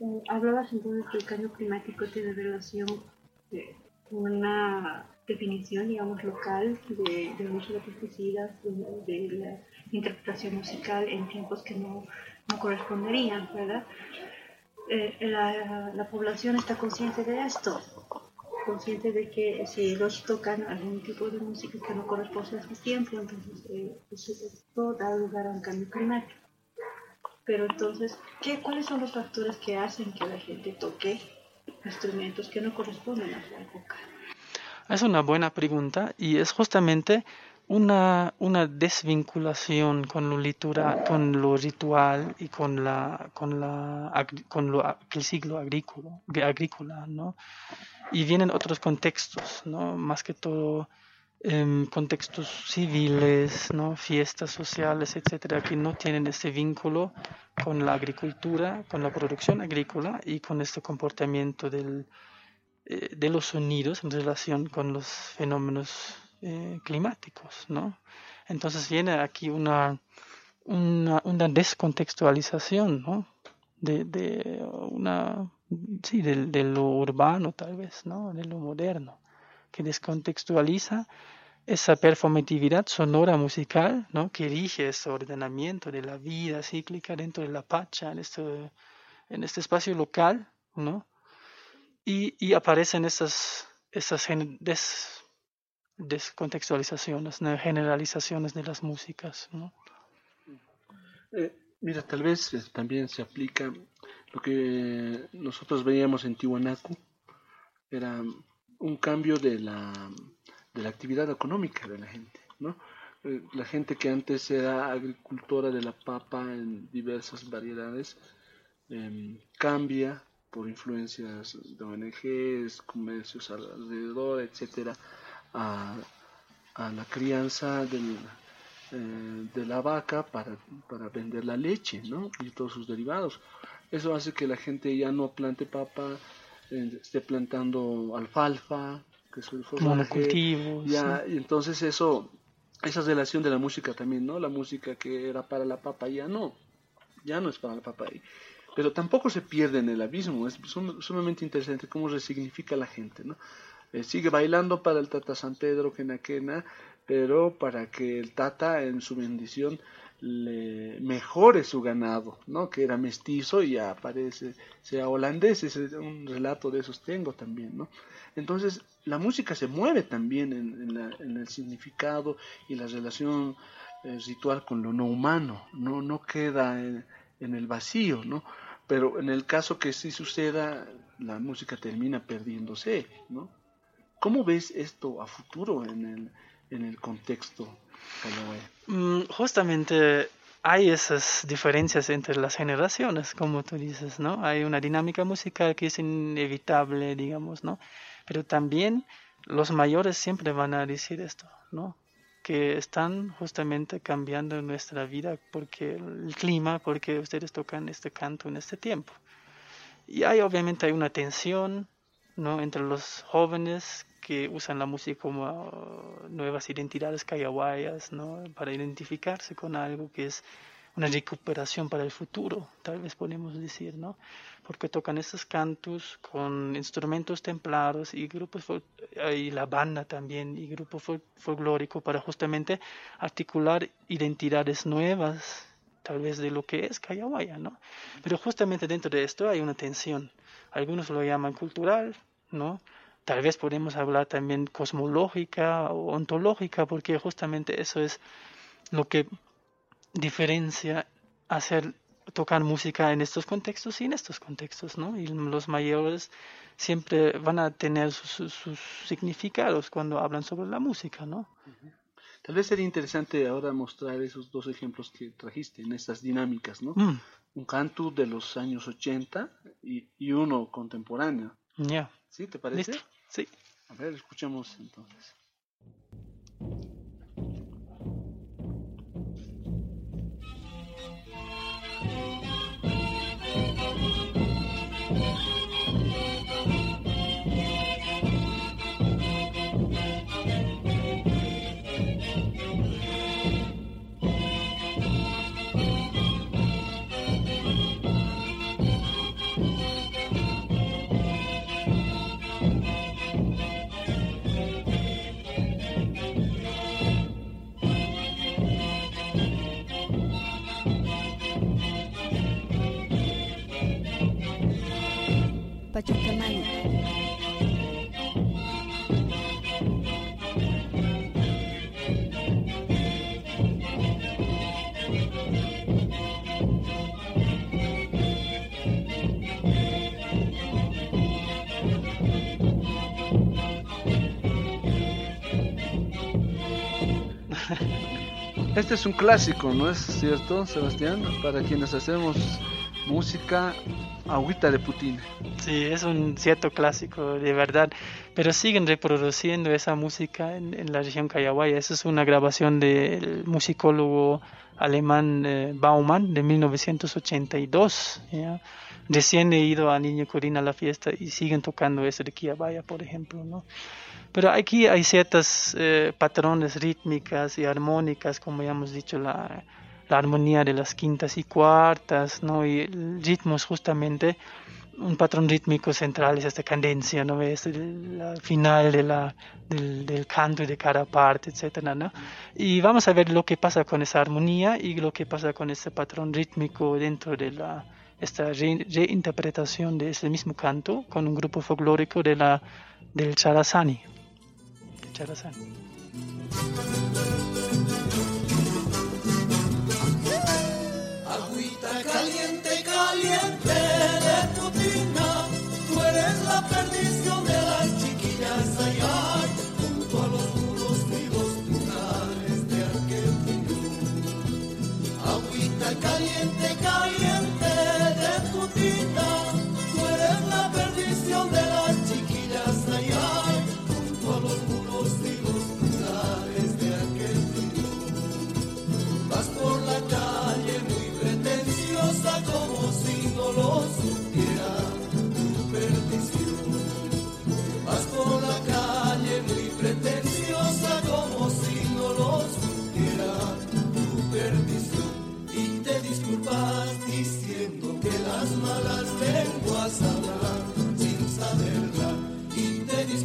eh, hablabas entonces que el cambio climático tiene relación con una definición, digamos, local de, del uso de pesticidas, de, la interpretación musical en tiempos que no, no corresponderían, ¿verdad? Eh, la, población está consciente de esto, consciente de que si ellos tocan algún tipo de música que no corresponde a su tiempo, entonces eh, esto da lugar a un cambio climático. Pero entonces, ¿qué, ¿cuáles son los factores que hacen que la gente toque instrumentos que no corresponden a su época? Es una buena pregunta y es justamente una, una desvinculación con lo, litura, ritual y con, la, con, la, con lo, el siglo agrícola, agrícola ¿no? Y vienen otros contextos, ¿no? Más que todo eh, contextos civiles, ¿no? Fiestas sociales, etcétera, que no tienen ese vínculo con la agricultura, con la producción agrícola y con este comportamiento del, eh, de los sonidos en relación con los fenómenos eh, climáticos, ¿no? Entonces viene aquí una, una, una descontextualización, ¿no? De, de una, sí, de, de, lo urbano tal vez, ¿no? De lo moderno, que descontextualiza esa performatividad sonora musical, ¿no? Que rige ese ordenamiento de la vida cíclica dentro de la pacha, en este, en este espacio local, ¿no? Y, y aparecen esas, esas descontextualizaciones, generalizaciones de las músicas. ¿no? Eh, mira, tal vez también se aplica lo que nosotros veíamos en Tiwanaku, era un cambio de la, de la actividad económica de la gente, ¿no? Eh, la gente que antes era agricultora de la papa en diversas variedades em, cambia por influencias de ONGs, comercios alrededor, etcétera, a, la crianza del, eh, de la vaca para, para vender la leche ¿no? y todos sus derivados. Eso hace que la gente ya no plante papa, eh, esté plantando alfalfa, que es el monocultivo. Ya, y entonces eso, esa relación de la música también, ¿no? La música que era para la papa ya no, ya no es para la papa. Pero tampoco se pierde en el abismo, es sumamente interesante cómo resignifica la gente, ¿no? Eh, sigue bailando para el Tata San Pedro Quenaquena, pero para que el Tata en su bendición le mejore su ganado, ¿no? Que era mestizo y ya aparece, sea holandés, es un relato de esos tengo también, ¿no? Entonces, la música se mueve también en, el significado y la relación eh, ritual con lo no humano, no, no queda en, en el vacío, ¿no? Pero en el caso que sí suceda, la música termina perdiéndose, ¿no? ¿Cómo ves esto a futuro en el, en el contexto? Mm, justamente hay esas diferencias entre las generaciones, como tú dices, ¿no? Hay una dinámica musical que es inevitable, digamos, ¿no? Pero también los mayores siempre van a decir esto, ¿no? Que están justamente cambiando nuestra vida porque el clima, porque ustedes tocan este canto en este tiempo. Y hay obviamente hay una tensión, ¿no? Entre los jóvenes que usan la música como uh, nuevas identidades cayahuayas, ¿no? Para identificarse con algo que es una recuperación para el futuro, tal vez podemos decir, ¿no? Porque tocan estos cantos con instrumentos templados y grupos y la banda también y grupo folclórico para justamente articular identidades nuevas, tal vez de lo que es Cayahuaya, ¿no? Pero justamente dentro de esto hay una tensión. Algunos lo llaman cultural, ¿no? Tal vez podemos hablar también cosmológica o ontológica, porque justamente eso es lo que diferencia hacer tocar música en estos contextos y en estos contextos, ¿no? Y los mayores siempre van a tener sus, significados cuando hablan sobre la música, ¿no? Tal vez sería interesante ahora mostrar esos dos ejemplos que trajiste en estas dinámicas, ¿no? Mm. Un canto de los años 80 y, y uno contemporáneo. Ya. ¿Sí? ¿Te parece? ¿Listo? Sí. A ver, escuchemos entonces. Este es un clásico, ¿no es cierto, Sebastián? Para quienes hacemos música, agüita de Putin. Sí, es un cierto clásico, de verdad. Pero siguen reproduciendo esa música en, la región Cayahuaya. Esa es una grabación del musicólogo alemán eh, Baumann de 1982. Recién he ido a Niño Corina a la fiesta y siguen tocando eso de Kiabaya, por ejemplo, ¿no? Pero aquí hay ciertos eh, patrones rítmicas y armónicas, como ya hemos dicho, la, la, armonía de las quintas y cuartas, ¿no? Y el ritmo es justamente un patrón rítmico central, es esta cadencia, ¿no? Es el, final del, del, canto y de cada parte, etcétera, ¿no? Y vamos a ver lo que pasa con esa armonía y lo que pasa con ese patrón rítmico dentro de la esta reinterpretación de ese mismo canto con un grupo folclórico de la, del Charazani. Charazani.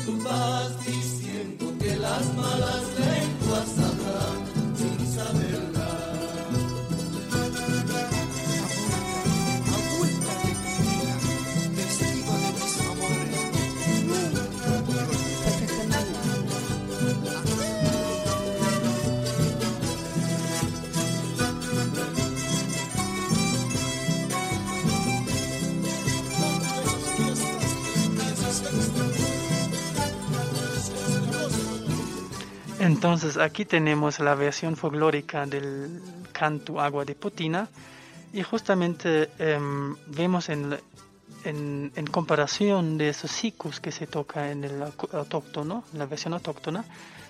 tú vas diciendo que las malas leyes Entonces aquí tenemos la versión folclórica del canto Agua de Potina y justamente em, vemos en, en, en, comparación de esos ciclos que se toca en el autóctono, la versión autóctona,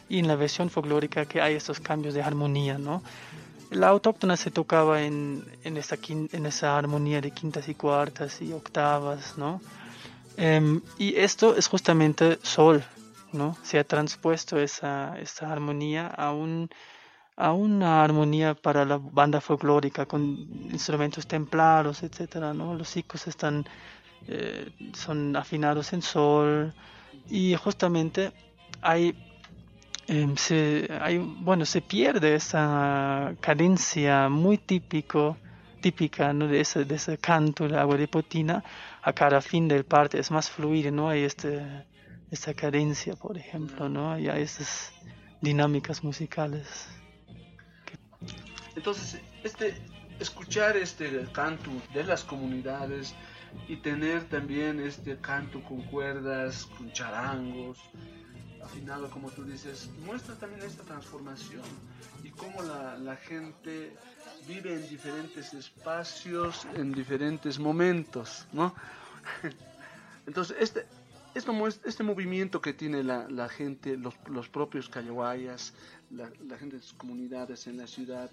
y en la versión folclórica que hay estos cambios de armonía, ¿no? La autóctona se tocaba en, en, esa, en esa armonía de quintas y cuartas y octavas, ¿no? Em, y esto es justamente sol, se ha transpuesto esa, esa armonía a, un, a una armonía para la banda folclórica con instrumentos templados, etcétera, ¿no? Los ciclos están, eh, son afinados en sol y justamente hay em, se, hay, bueno, se pierde esa cadencia muy típico, típica ¿no? de, ese, de ese canto de agua de potina a cada fin del parte, es más fluido, ¿no? Hay este, esa cadencia, por ejemplo, ¿no? Hay esas dinámicas musicales. Entonces, este, escuchar este canto de las comunidades y tener también este canto con cuerdas, con charangos, afinado como tú dices, muestra también esta transformación y cómo la, la gente vive en diferentes espacios, en diferentes momentos, ¿no? Entonces, este, este movimiento que tiene la, gente, los, los propios callahuayas, la, gente de sus comunidades en la ciudad,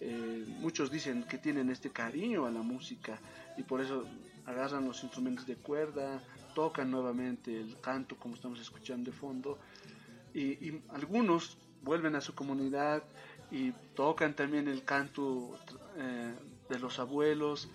eh, muchos dicen que tienen este cariño a la música y por eso agarran los instrumentos de cuerda, tocan nuevamente el canto como estamos escuchando de fondo y, algunos vuelven a su comunidad y tocan también el canto eh, de los abuelos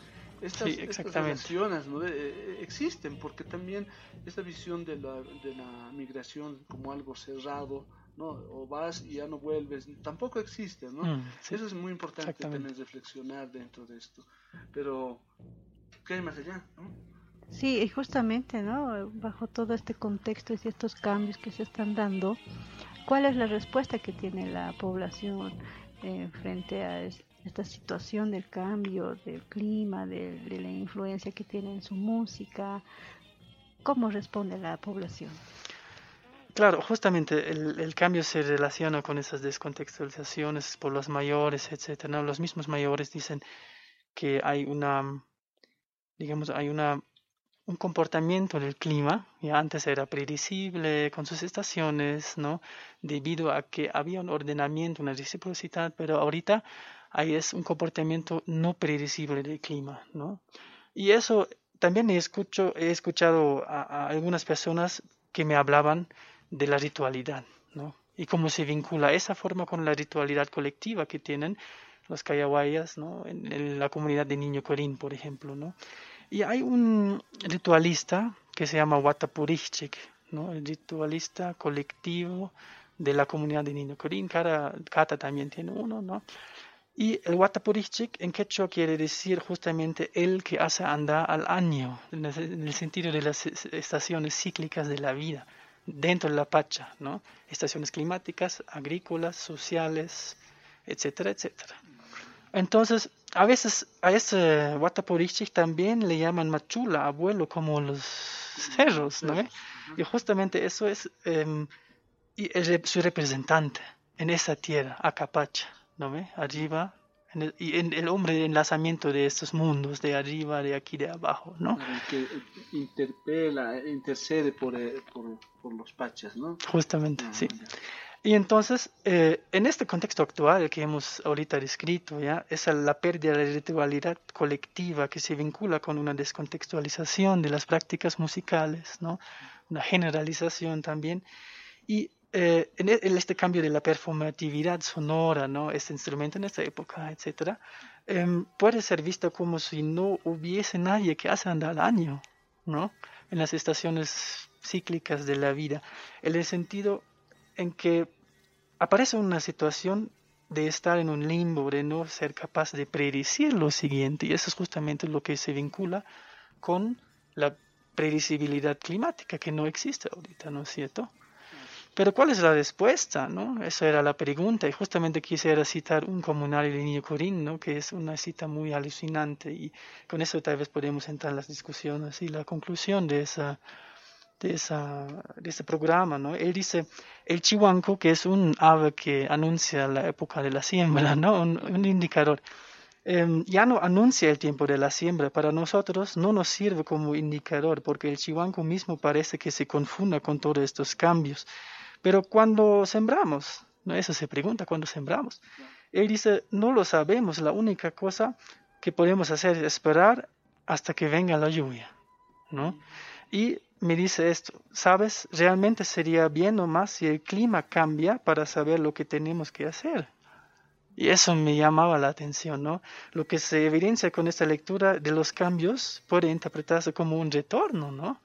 estas, sí, relaciones ¿no? Eh, existen porque también esta visión de la, de la migración como algo cerrado, ¿no? O vas y ya no vuelves, tampoco existe, ¿no? Mm, Eso es muy importante también reflexionar dentro de esto. Pero, ¿qué hay más allá? Sí, y justamente, ¿no? Bajo todo este contexto y estos cambios que se están dando, ¿cuál es la respuesta que tiene la población eh, frente a esta situación del cambio del clima, de, de la influencia que tiene en su música? ¿Cómo responde la población? Claro, justamente el, cambio se relaciona con esas descontextualizaciones por los mayores, etcétera. ¿no? Los mismos mayores dicen que hay una, digamos, hay una un comportamiento del clima, ya antes era predecible con sus estaciones, ¿no? Debido a que había un ordenamiento, una reciprocidad, pero ahorita ahí es un comportamiento no predecible del clima, ¿no? Y eso también he, escucho, he escuchado a, algunas personas que me hablaban de la ritualidad, ¿no? Y cómo se vincula esa forma con la ritualidad colectiva que tienen los cayahuayas, ¿no? En, en la comunidad de Niño Corín, por ejemplo, ¿no? Y hay un ritualista que se llama Watapurichik, ¿no? el ritualista colectivo de la comunidad de Niño Corín. Cada cata también tiene uno, ¿no? Y el Watapurichik en quechua quiere decir justamente el que hace andar al año, en el sentido de las estaciones cíclicas de la vida, dentro de la Pacha, ¿no? Estaciones climáticas, agrícolas, sociales, etcétera, etcétera. Entonces, a veces a ese Wataporichik también le llaman machula, abuelo, como los cerros, ¿no? Y justamente eso es eh, su representante en esa tierra, Acapacha, ¿no ve? Arriba, en el, y en el hombre de enlazamiento de estos mundos, de arriba, de aquí, de abajo, ¿no? Que interpela, intercede por, por, por los pachas, ¿no? Justamente, ah, sí. Ya. Y entonces, eh, en este contexto actual que hemos ahorita descrito, ¿ya? es la pérdida de la ritualidad colectiva que se vincula con una descontextualización de las prácticas musicales, ¿no? una generalización también, y eh, en, en, este cambio de la performatividad sonora, ¿no? este instrumento en esta época, etc., eh, puede ser visto como si no hubiese nadie que hace andar al año, ¿no? en las estaciones cíclicas de la vida, en el sentido en que aparece una situación de estar en un limbo, de no ser capaz de predecir lo siguiente, y eso es justamente lo que se vincula con la predecibilidad climática que no existe ahorita, ¿no es cierto? Pero ¿cuál es la respuesta? ¿no? Esa era la pregunta y justamente quisiera citar un comunal de Niño Corín, ¿no? que es una cita muy alucinante y con eso tal vez podemos entrar en las discusiones y la conclusión de esa de, esa, de ese programa, ¿no? Él dice, el chihuanco, que es un ave que anuncia la época de la siembra, ¿no? Un, indicador. Eh, ya no anuncia el tiempo de la siembra, para nosotros no nos sirve como indicador, porque el chihuanco mismo parece que se confunda con todos estos cambios. Pero cuando sembramos, ¿no? Eso se pregunta, cuando sembramos? Él dice, no lo sabemos, la única cosa que podemos hacer es esperar hasta que venga la lluvia, ¿no? Y me dice esto, ¿sabes? Realmente sería bien o más si el clima cambia para saber lo que tenemos que hacer. Y eso me llamaba la atención, ¿no? Lo que se evidencia con esta lectura de los cambios puede interpretarse como un retorno, ¿no?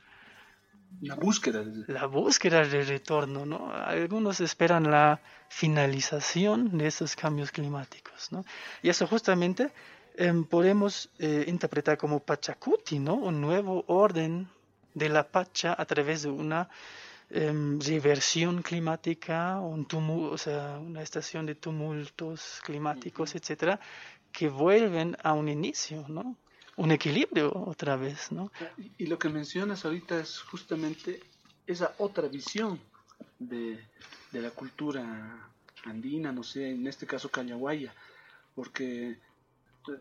La búsqueda. La búsqueda de retorno, ¿no? Algunos esperan la finalización de esos cambios climáticos, ¿no? Y eso justamente eh, podemos eh, interpretar como Pachacuti, ¿no? Un nuevo orden de la Pacha a través de una eh, reversión climática, un tumul, o sea, una estación de tumultos climáticos, etcétera, que vuelven a un inicio, ¿no? Un equilibrio otra vez, ¿no? Y, lo que mencionas ahorita es justamente esa otra visión de, de la cultura andina, no sé, en este caso cañaguaya, porque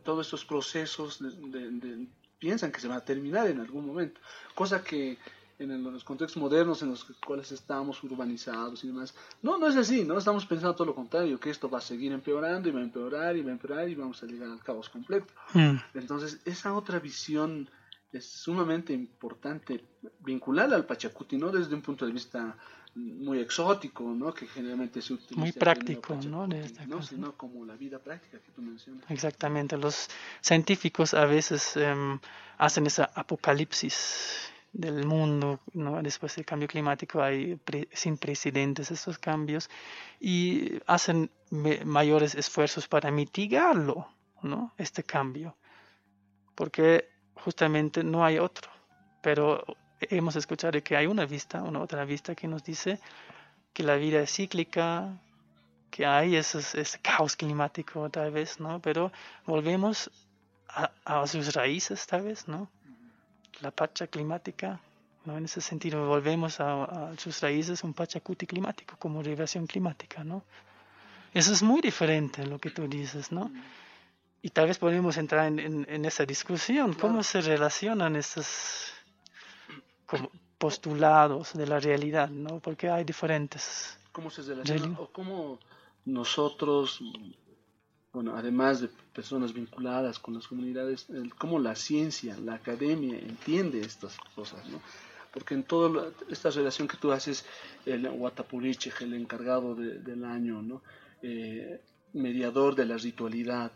todos estos procesos de, de, piensan que se va a terminar en algún momento, cosa que en los contextos modernos en los cuales estamos urbanizados y demás, no, no es así, no estamos pensando todo lo contrario, que esto va a seguir empeorando y va a empeorar y va a empeorar y vamos a llegar al caos completo. Mm. Entonces, esa otra visión es sumamente importante vincularla al Pachacuti, no desde un punto de vista muy exótico, ¿no? Que generalmente se utiliza. Muy práctico, ¿no? ¿no? Sino como la vida práctica que tú mencionas. Exactamente. Los científicos a veces um, hacen esa apocalipsis del mundo. Después del cambio climático hay sin precedentes estos cambios y hacen mayores esfuerzos para mitigarlo, ¿no? Este cambio. Porque justamente no hay otro. pero hemos escuchado que hay una vista, una otra vista que nos dice que la vida es cíclica, que hay ese, caos climático tal vez, ¿no? Pero volvemos a, sus raíces tal vez, ¿no? La pacha climática, ¿no? En ese sentido volvemos a, a sus raíces, un pachacuti climático, como revelación climática, ¿no? Eso es muy diferente lo que tú dices, ¿no? Y tal vez podemos entrar en, en, en esa discusión, cómo se relacionan estos como postulados de la realidad, ¿no? Porque hay diferentes. ¿Cómo se relaciona? O cómo nosotros, bueno, además de personas vinculadas con las comunidades, cómo la ciencia, la academia entiende estas cosas, ¿no? Porque en toda esta relación que tú haces, el Watapuriche, el encargado de, del año, ¿no? Eh, mediador de la ritualidad,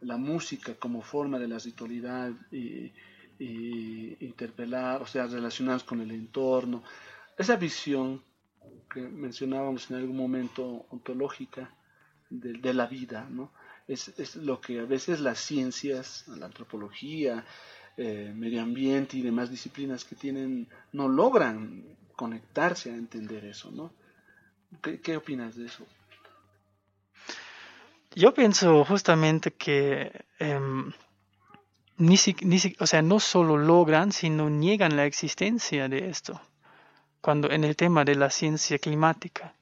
la música como forma de la ritualidad y, interpelar, o sea, relacionarnos con el entorno. Esa visión que mencionábamos en algún momento ontológica de la vida, ¿no? Es, es, lo que a veces las ciencias, la antropología, eh, medio ambiente y demás disciplinas que tienen no logran conectarse a entender eso, ¿no? ¿Qué, qué opinas de eso? Yo pienso justamente que eh, ni, ni, o sea, no solo logran, sino niegan la existencia de esto. Cuando en el tema de la ciencia climática,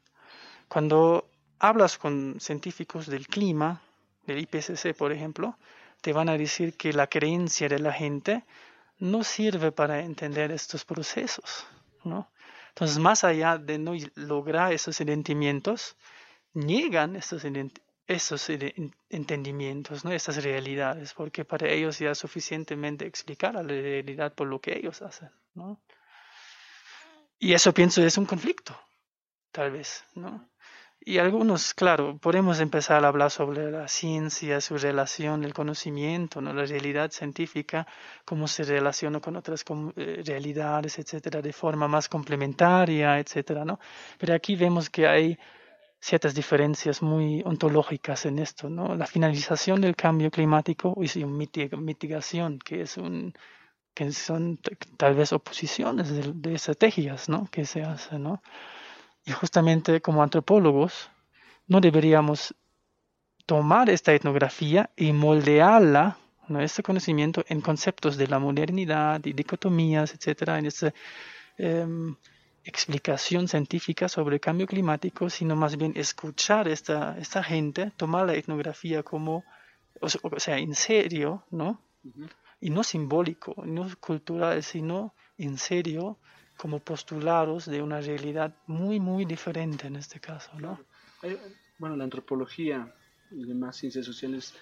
cuando hablas con científicos del clima, del IPCC, por ejemplo, te van a decir que la creencia de la gente no sirve para entender estos procesos, ¿no? Entonces, más allá de no lograr esos entendimientos, niegan estos esos entendimientos, ¿no? esas realidades, porque para ellos ya es suficientemente explicar la realidad por lo que ellos hacen. ¿no? Y eso pienso es un conflicto, tal vez. ¿no? Y algunos, claro, podemos empezar a hablar sobre la ciencia, su relación, el conocimiento, ¿no? la realidad científica, cómo se relaciona con otras eh, realidades, etcétera, de forma más complementaria, etcétera, ¿no? Pero aquí vemos que hay ciertas diferencias muy ontológicas en esto, ¿no? La finalización del cambio climático y mitigación, que es un que son tal vez oposiciones de, de, estrategias, ¿no? Que se hacen, ¿no? Y justamente como antropólogos no deberíamos tomar esta etnografía y moldearla, ¿no? este conocimiento en conceptos de la modernidad y dicotomías, etcétera, en este eh, explicación científica sobre el cambio climático, sino más bien escuchar esta, esta gente, tomar la etnografía como, o, o sea, en serio, ¿no? Uh -huh. Y no simbólico, no cultural, sino en serio, como postulados de una realidad muy, muy diferente en este caso, ¿no? Bueno, la antropología y demás ciencias sociales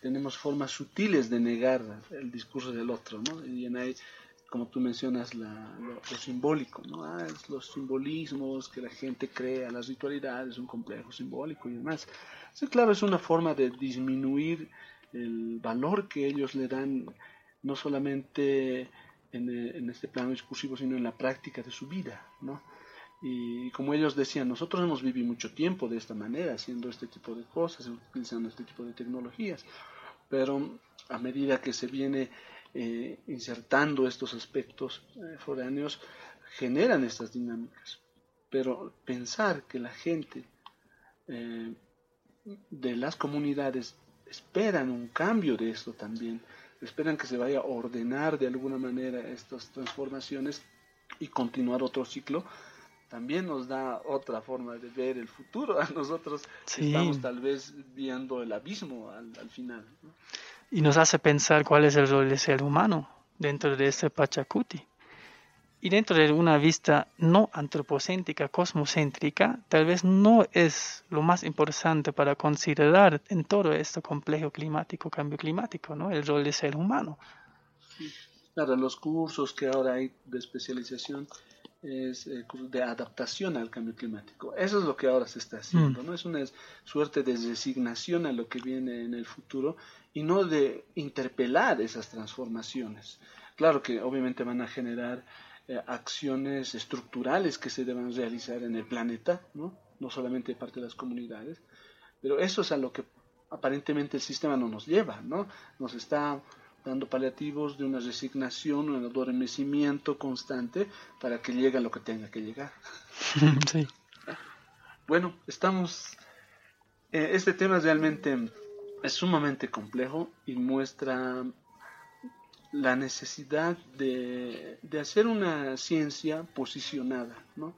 tenemos formas sutiles de negar el discurso del otro, ¿no? Y en ahí como tú mencionas, la, lo, lo, simbólico, ¿no? Ah, los simbolismos que la gente crea, las ritualidades, un complejo simbólico y demás. Sí, claro, es una forma de disminuir el valor que ellos le dan, no solamente en, en este plano discursivo, sino en la práctica de su vida, ¿no? Y como ellos decían, nosotros hemos vivido mucho tiempo de esta manera, haciendo este tipo de cosas, utilizando este tipo de tecnologías, pero a medida que se viene eh, insertando estos aspectos eh, foráneos, generan estas dinámicas. Pero pensar que la gente eh, de las comunidades esperan un cambio de esto también, esperan que se vaya a ordenar de alguna manera estas transformaciones y continuar otro ciclo, también nos da otra forma de ver el futuro. A nosotros sí. estamos tal vez viendo el abismo al, al final. ¿no? y nos hace pensar cuál es el rol del ser humano dentro de este Pachacuti. Y dentro de una vista no antropocéntrica, cosmocéntrica, tal vez no es lo más importante para considerar en todo este complejo climático, cambio climático, ¿no? El rol del ser humano. Claro, los cursos que ahora hay de especialización es eh, de adaptación al cambio climático. Eso es lo que ahora se está haciendo, mm. ¿no? Es una suerte de resignación a lo que viene en el futuro y no de interpelar esas transformaciones. Claro que obviamente van a generar eh, acciones estructurales que se deban realizar en el planeta, ¿no? no solamente de parte de las comunidades, pero eso es a lo que aparentemente el sistema no nos lleva, ¿no? Nos está dando paliativos de una resignación, un adormecimiento constante para que llegue a lo que tenga que llegar. Sí. Bueno, estamos... eh, este tema realmente es sumamente complejo y muestra la necesidad de, de hacer una ciencia posicionada, ¿no?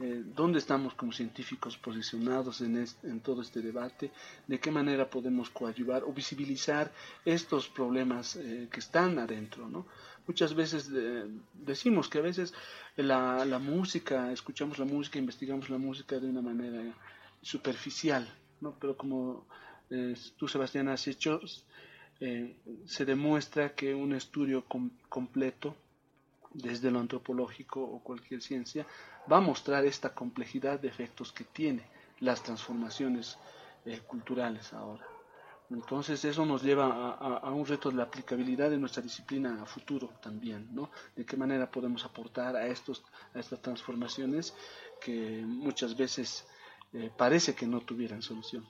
Eh, ¿Dónde estamos como científicos posicionados en, en todo este debate? ¿De qué manera podemos coadyuvar o visibilizar estos problemas eh, que están adentro? ¿no? Muchas veces eh, decimos que a veces la, la música, escuchamos la música, investigamos la música de una manera superficial, ¿no? pero como tú, Sebastián, has hecho, eh, se demuestra que un estudio com- completo desde lo antropológico o cualquier ciencia, va a mostrar esta complejidad de efectos que tiene las transformaciones eh, culturales ahora. Entonces eso nos lleva a un reto de la aplicabilidad de nuestra disciplina a futuro también, ¿no? De qué manera podemos aportar a, estos, a estas transformaciones que muchas veces eh, parece que no tuvieran solución.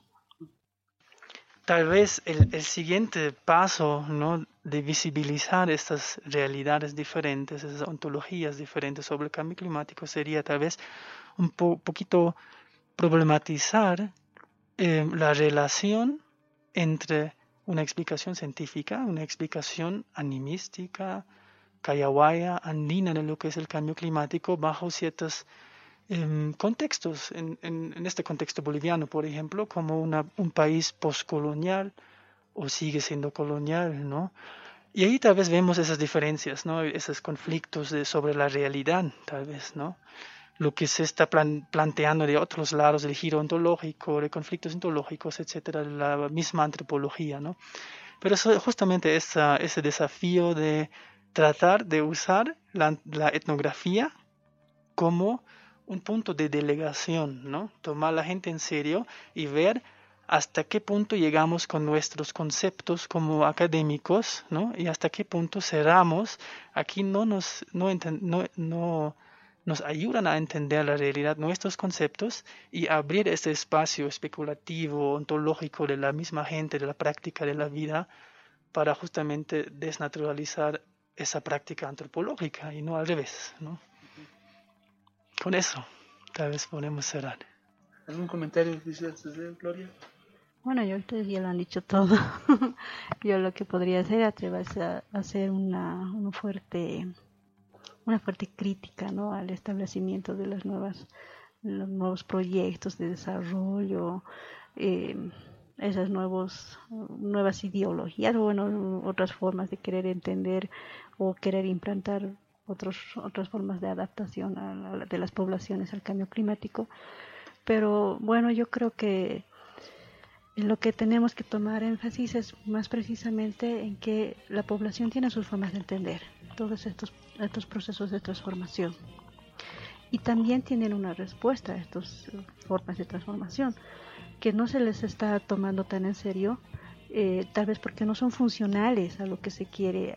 Tal vez el, el siguiente paso, ¿no? de visibilizar estas realidades diferentes, esas ontologías diferentes sobre el cambio climático sería tal vez un po- poquito problematizar eh, la relación entre una explicación científica, una explicación animística, kayawaya, andina de lo que es el cambio climático bajo ciertos em, contextos, en, en- en este contexto boliviano, por ejemplo, como una- un país postcolonial o sigue siendo colonial, ¿no? Y ahí tal vez vemos esas diferencias, ¿no? Esos conflictos de, sobre la realidad, tal vez, ¿no? Lo que se está plan- planteando de otros lados, del giro ontológico, de conflictos ontológicos, etcétera, la misma antropología, ¿no? Pero eso, justamente esa- ese desafío de tratar de usar la, la etnografía como un punto de delegación, ¿no? Tomar a la gente en serio y ver hasta qué punto llegamos con nuestros conceptos como académicos, ¿no? Y hasta qué punto cerramos. Aquí no nos, no, no, ayudan a entender la realidad, nuestros conceptos y abrir ese espacio especulativo, ontológico de la misma gente, de la práctica de la vida, para justamente desnaturalizar esa práctica antropológica y no al revés, ¿no? Con eso, tal vez podemos cerrar. ¿Algún comentario que quisieras hacer, Gloria? Bueno, ya ustedes ya lo han dicho todo. Yo lo que podría hacer atreverse a hacer una, una fuerte una fuerte crítica ¿no? al establecimiento de las nuevas los nuevos proyectos de desarrollo eh, esas nuevos nuevas ideologías o bueno otras formas de querer entender o querer implantar otros otras formas de adaptación a la- de las poblaciones al cambio climático pero bueno yo creo que lo que tenemos que tomar énfasis es más precisamente en que la población tiene sus formas de entender todos estos, estos procesos de transformación. Y también tienen una respuesta a estas formas de transformación, que no se les está tomando tan en serio, eh, tal vez porque no son funcionales a lo que se quiere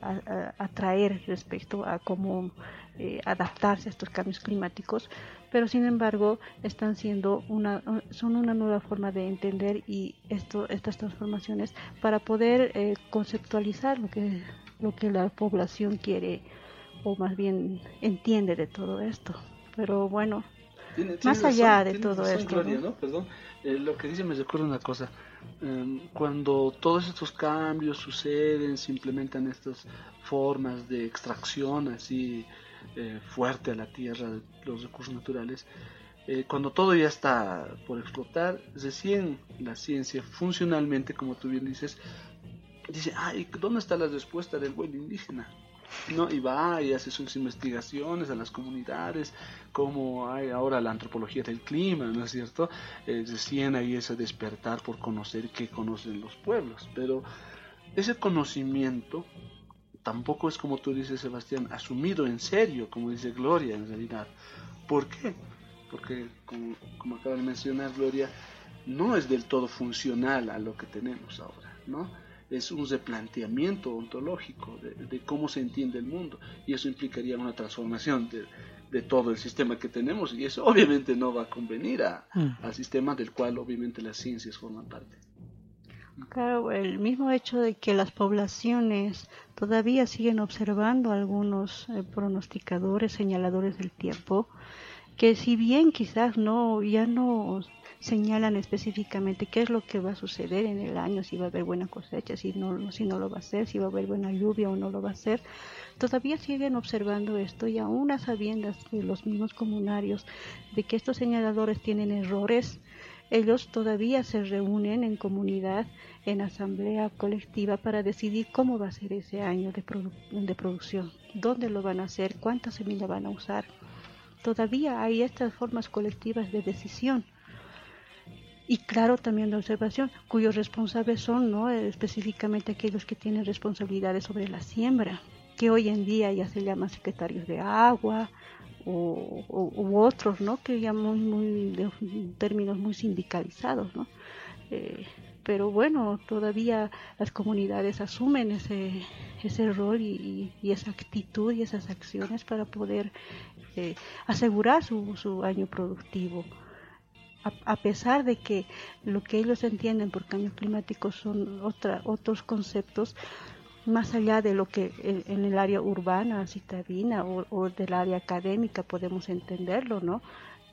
atraer respecto a cómo eh, adaptarse a estos cambios climáticos, pero sin embargo están siendo una son una nueva forma de entender y esto estas transformaciones para poder eh, conceptualizar lo que lo que la población quiere o más bien entiende de todo esto pero bueno Tiene- Más tiene allá razón, de todo razón, esto, Gloria, ¿no? ¿no? Perdón. Eh, lo que dice me recuerda una cosa. Em, cuando todos estos cambios suceden, se implementan estas formas de extracción así eh, fuerte a la tierra de los recursos naturales, eh, cuando todo ya está por explotar, recién la ciencia funcionalmente, como tú bien dices, dice, ay, ¿dónde está la respuesta del buen indígena? ¿No? Y va y hace sus investigaciones a las comunidades, como hay ahora la antropología del clima, ¿no es cierto? Eh, recién hay ese despertar por conocer qué conocen los pueblos, pero ese conocimiento tampoco es como tú dices, Sebastián, asumido en serio, como dice Gloria en realidad. ¿Por qué? Porque, como, como acaba de mencionar Gloria, no es del todo funcional a lo que tenemos ahora, ¿no? Es un replanteamiento ontológico de, de cómo se entiende el mundo y eso implicaría una transformación de, de todo el sistema que tenemos y eso obviamente no va a convenir a- Mm. al sistema del cual obviamente las ciencias forman parte. Claro, el mismo hecho de que las poblaciones todavía siguen observando algunos eh, pronosticadores, señaladores del tiempo, que si bien quizás no ya no señalan específicamente qué es lo que va a suceder en el año, si va a haber buena cosecha, si no, si no lo va a ser, si va a haber buena lluvia o no lo va a ser. Todavía siguen observando esto y aún a sabiendas de los mismos comunarios de que estos señaladores tienen errores, ellos todavía se reúnen en comunidad, en asamblea colectiva para decidir cómo va a ser ese año de, de producción, dónde lo van a hacer, cuánta semilla van a usar. Todavía hay estas formas colectivas de decisión y claro también de observación, cuyos responsables son ¿no? específicamente aquellos que tienen responsabilidades sobre la siembra, que hoy en día ya se llaman secretarios de agua o, u otros, ¿no? que llaman muy, de términos muy sindicalizados. ¿no? Eh, pero bueno, todavía las comunidades asumen ese, ese rol y, y, esa actitud y esas acciones para poder eh, asegurar su, su año productivo a, pesar de que lo que ellos entienden por cambio climático son otra, otros conceptos, más allá de lo que en, el área urbana, citadina o, o, del área académica podemos entenderlo, ¿no?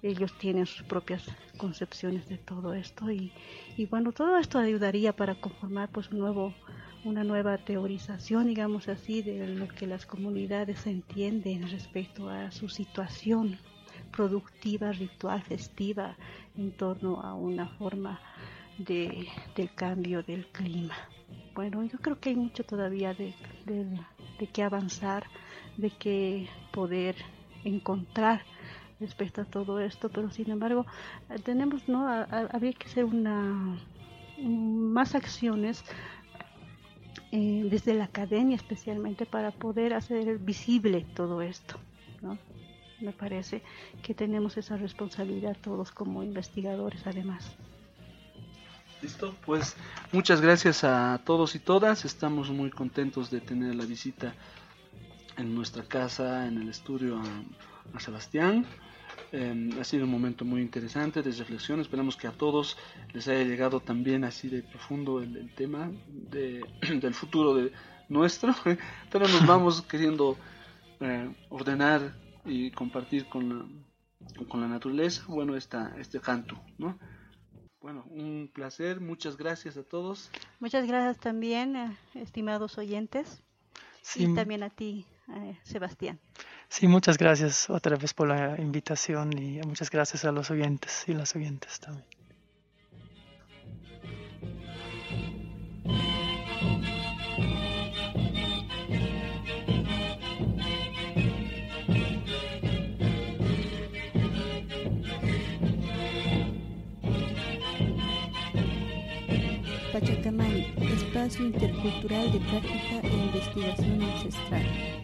Ellos tienen sus propias concepciones de todo esto y, y bueno, todo esto ayudaría para conformar pues un nuevo, una nueva teorización, digamos así, de lo que las comunidades entienden respecto a su situación productiva, ritual, festiva en torno a una forma de, del cambio del clima. Bueno, yo creo que hay mucho todavía de, de, que avanzar, de que poder encontrar respecto a todo esto, pero sin embargo tenemos, ¿no? habría que hacer una más acciones eh, desde la academia especialmente para poder hacer visible todo esto, ¿no? Me parece que tenemos esa responsabilidad todos como investigadores además. Listo, pues muchas gracias a todos y todas. Estamos muy contentos de tener la visita en nuestra casa, en el estudio a, Sebastián. Eh, ha sido un momento muy interesante de reflexión. Esperamos que a todos les haya llegado también así de profundo el, el tema de, del futuro de nuestro, pero nos vamos queriendo eh, ordenar y compartir con la, con la naturaleza, bueno, esta, este canto, ¿no? Bueno, un placer, muchas gracias a todos. Muchas gracias también, eh, estimados oyentes, sí. y también a ti, eh, Sebastián. Sí, muchas gracias otra vez por la invitación y muchas gracias a los oyentes y las oyentes también. Espacio intercultural de práctica e investigación ancestral.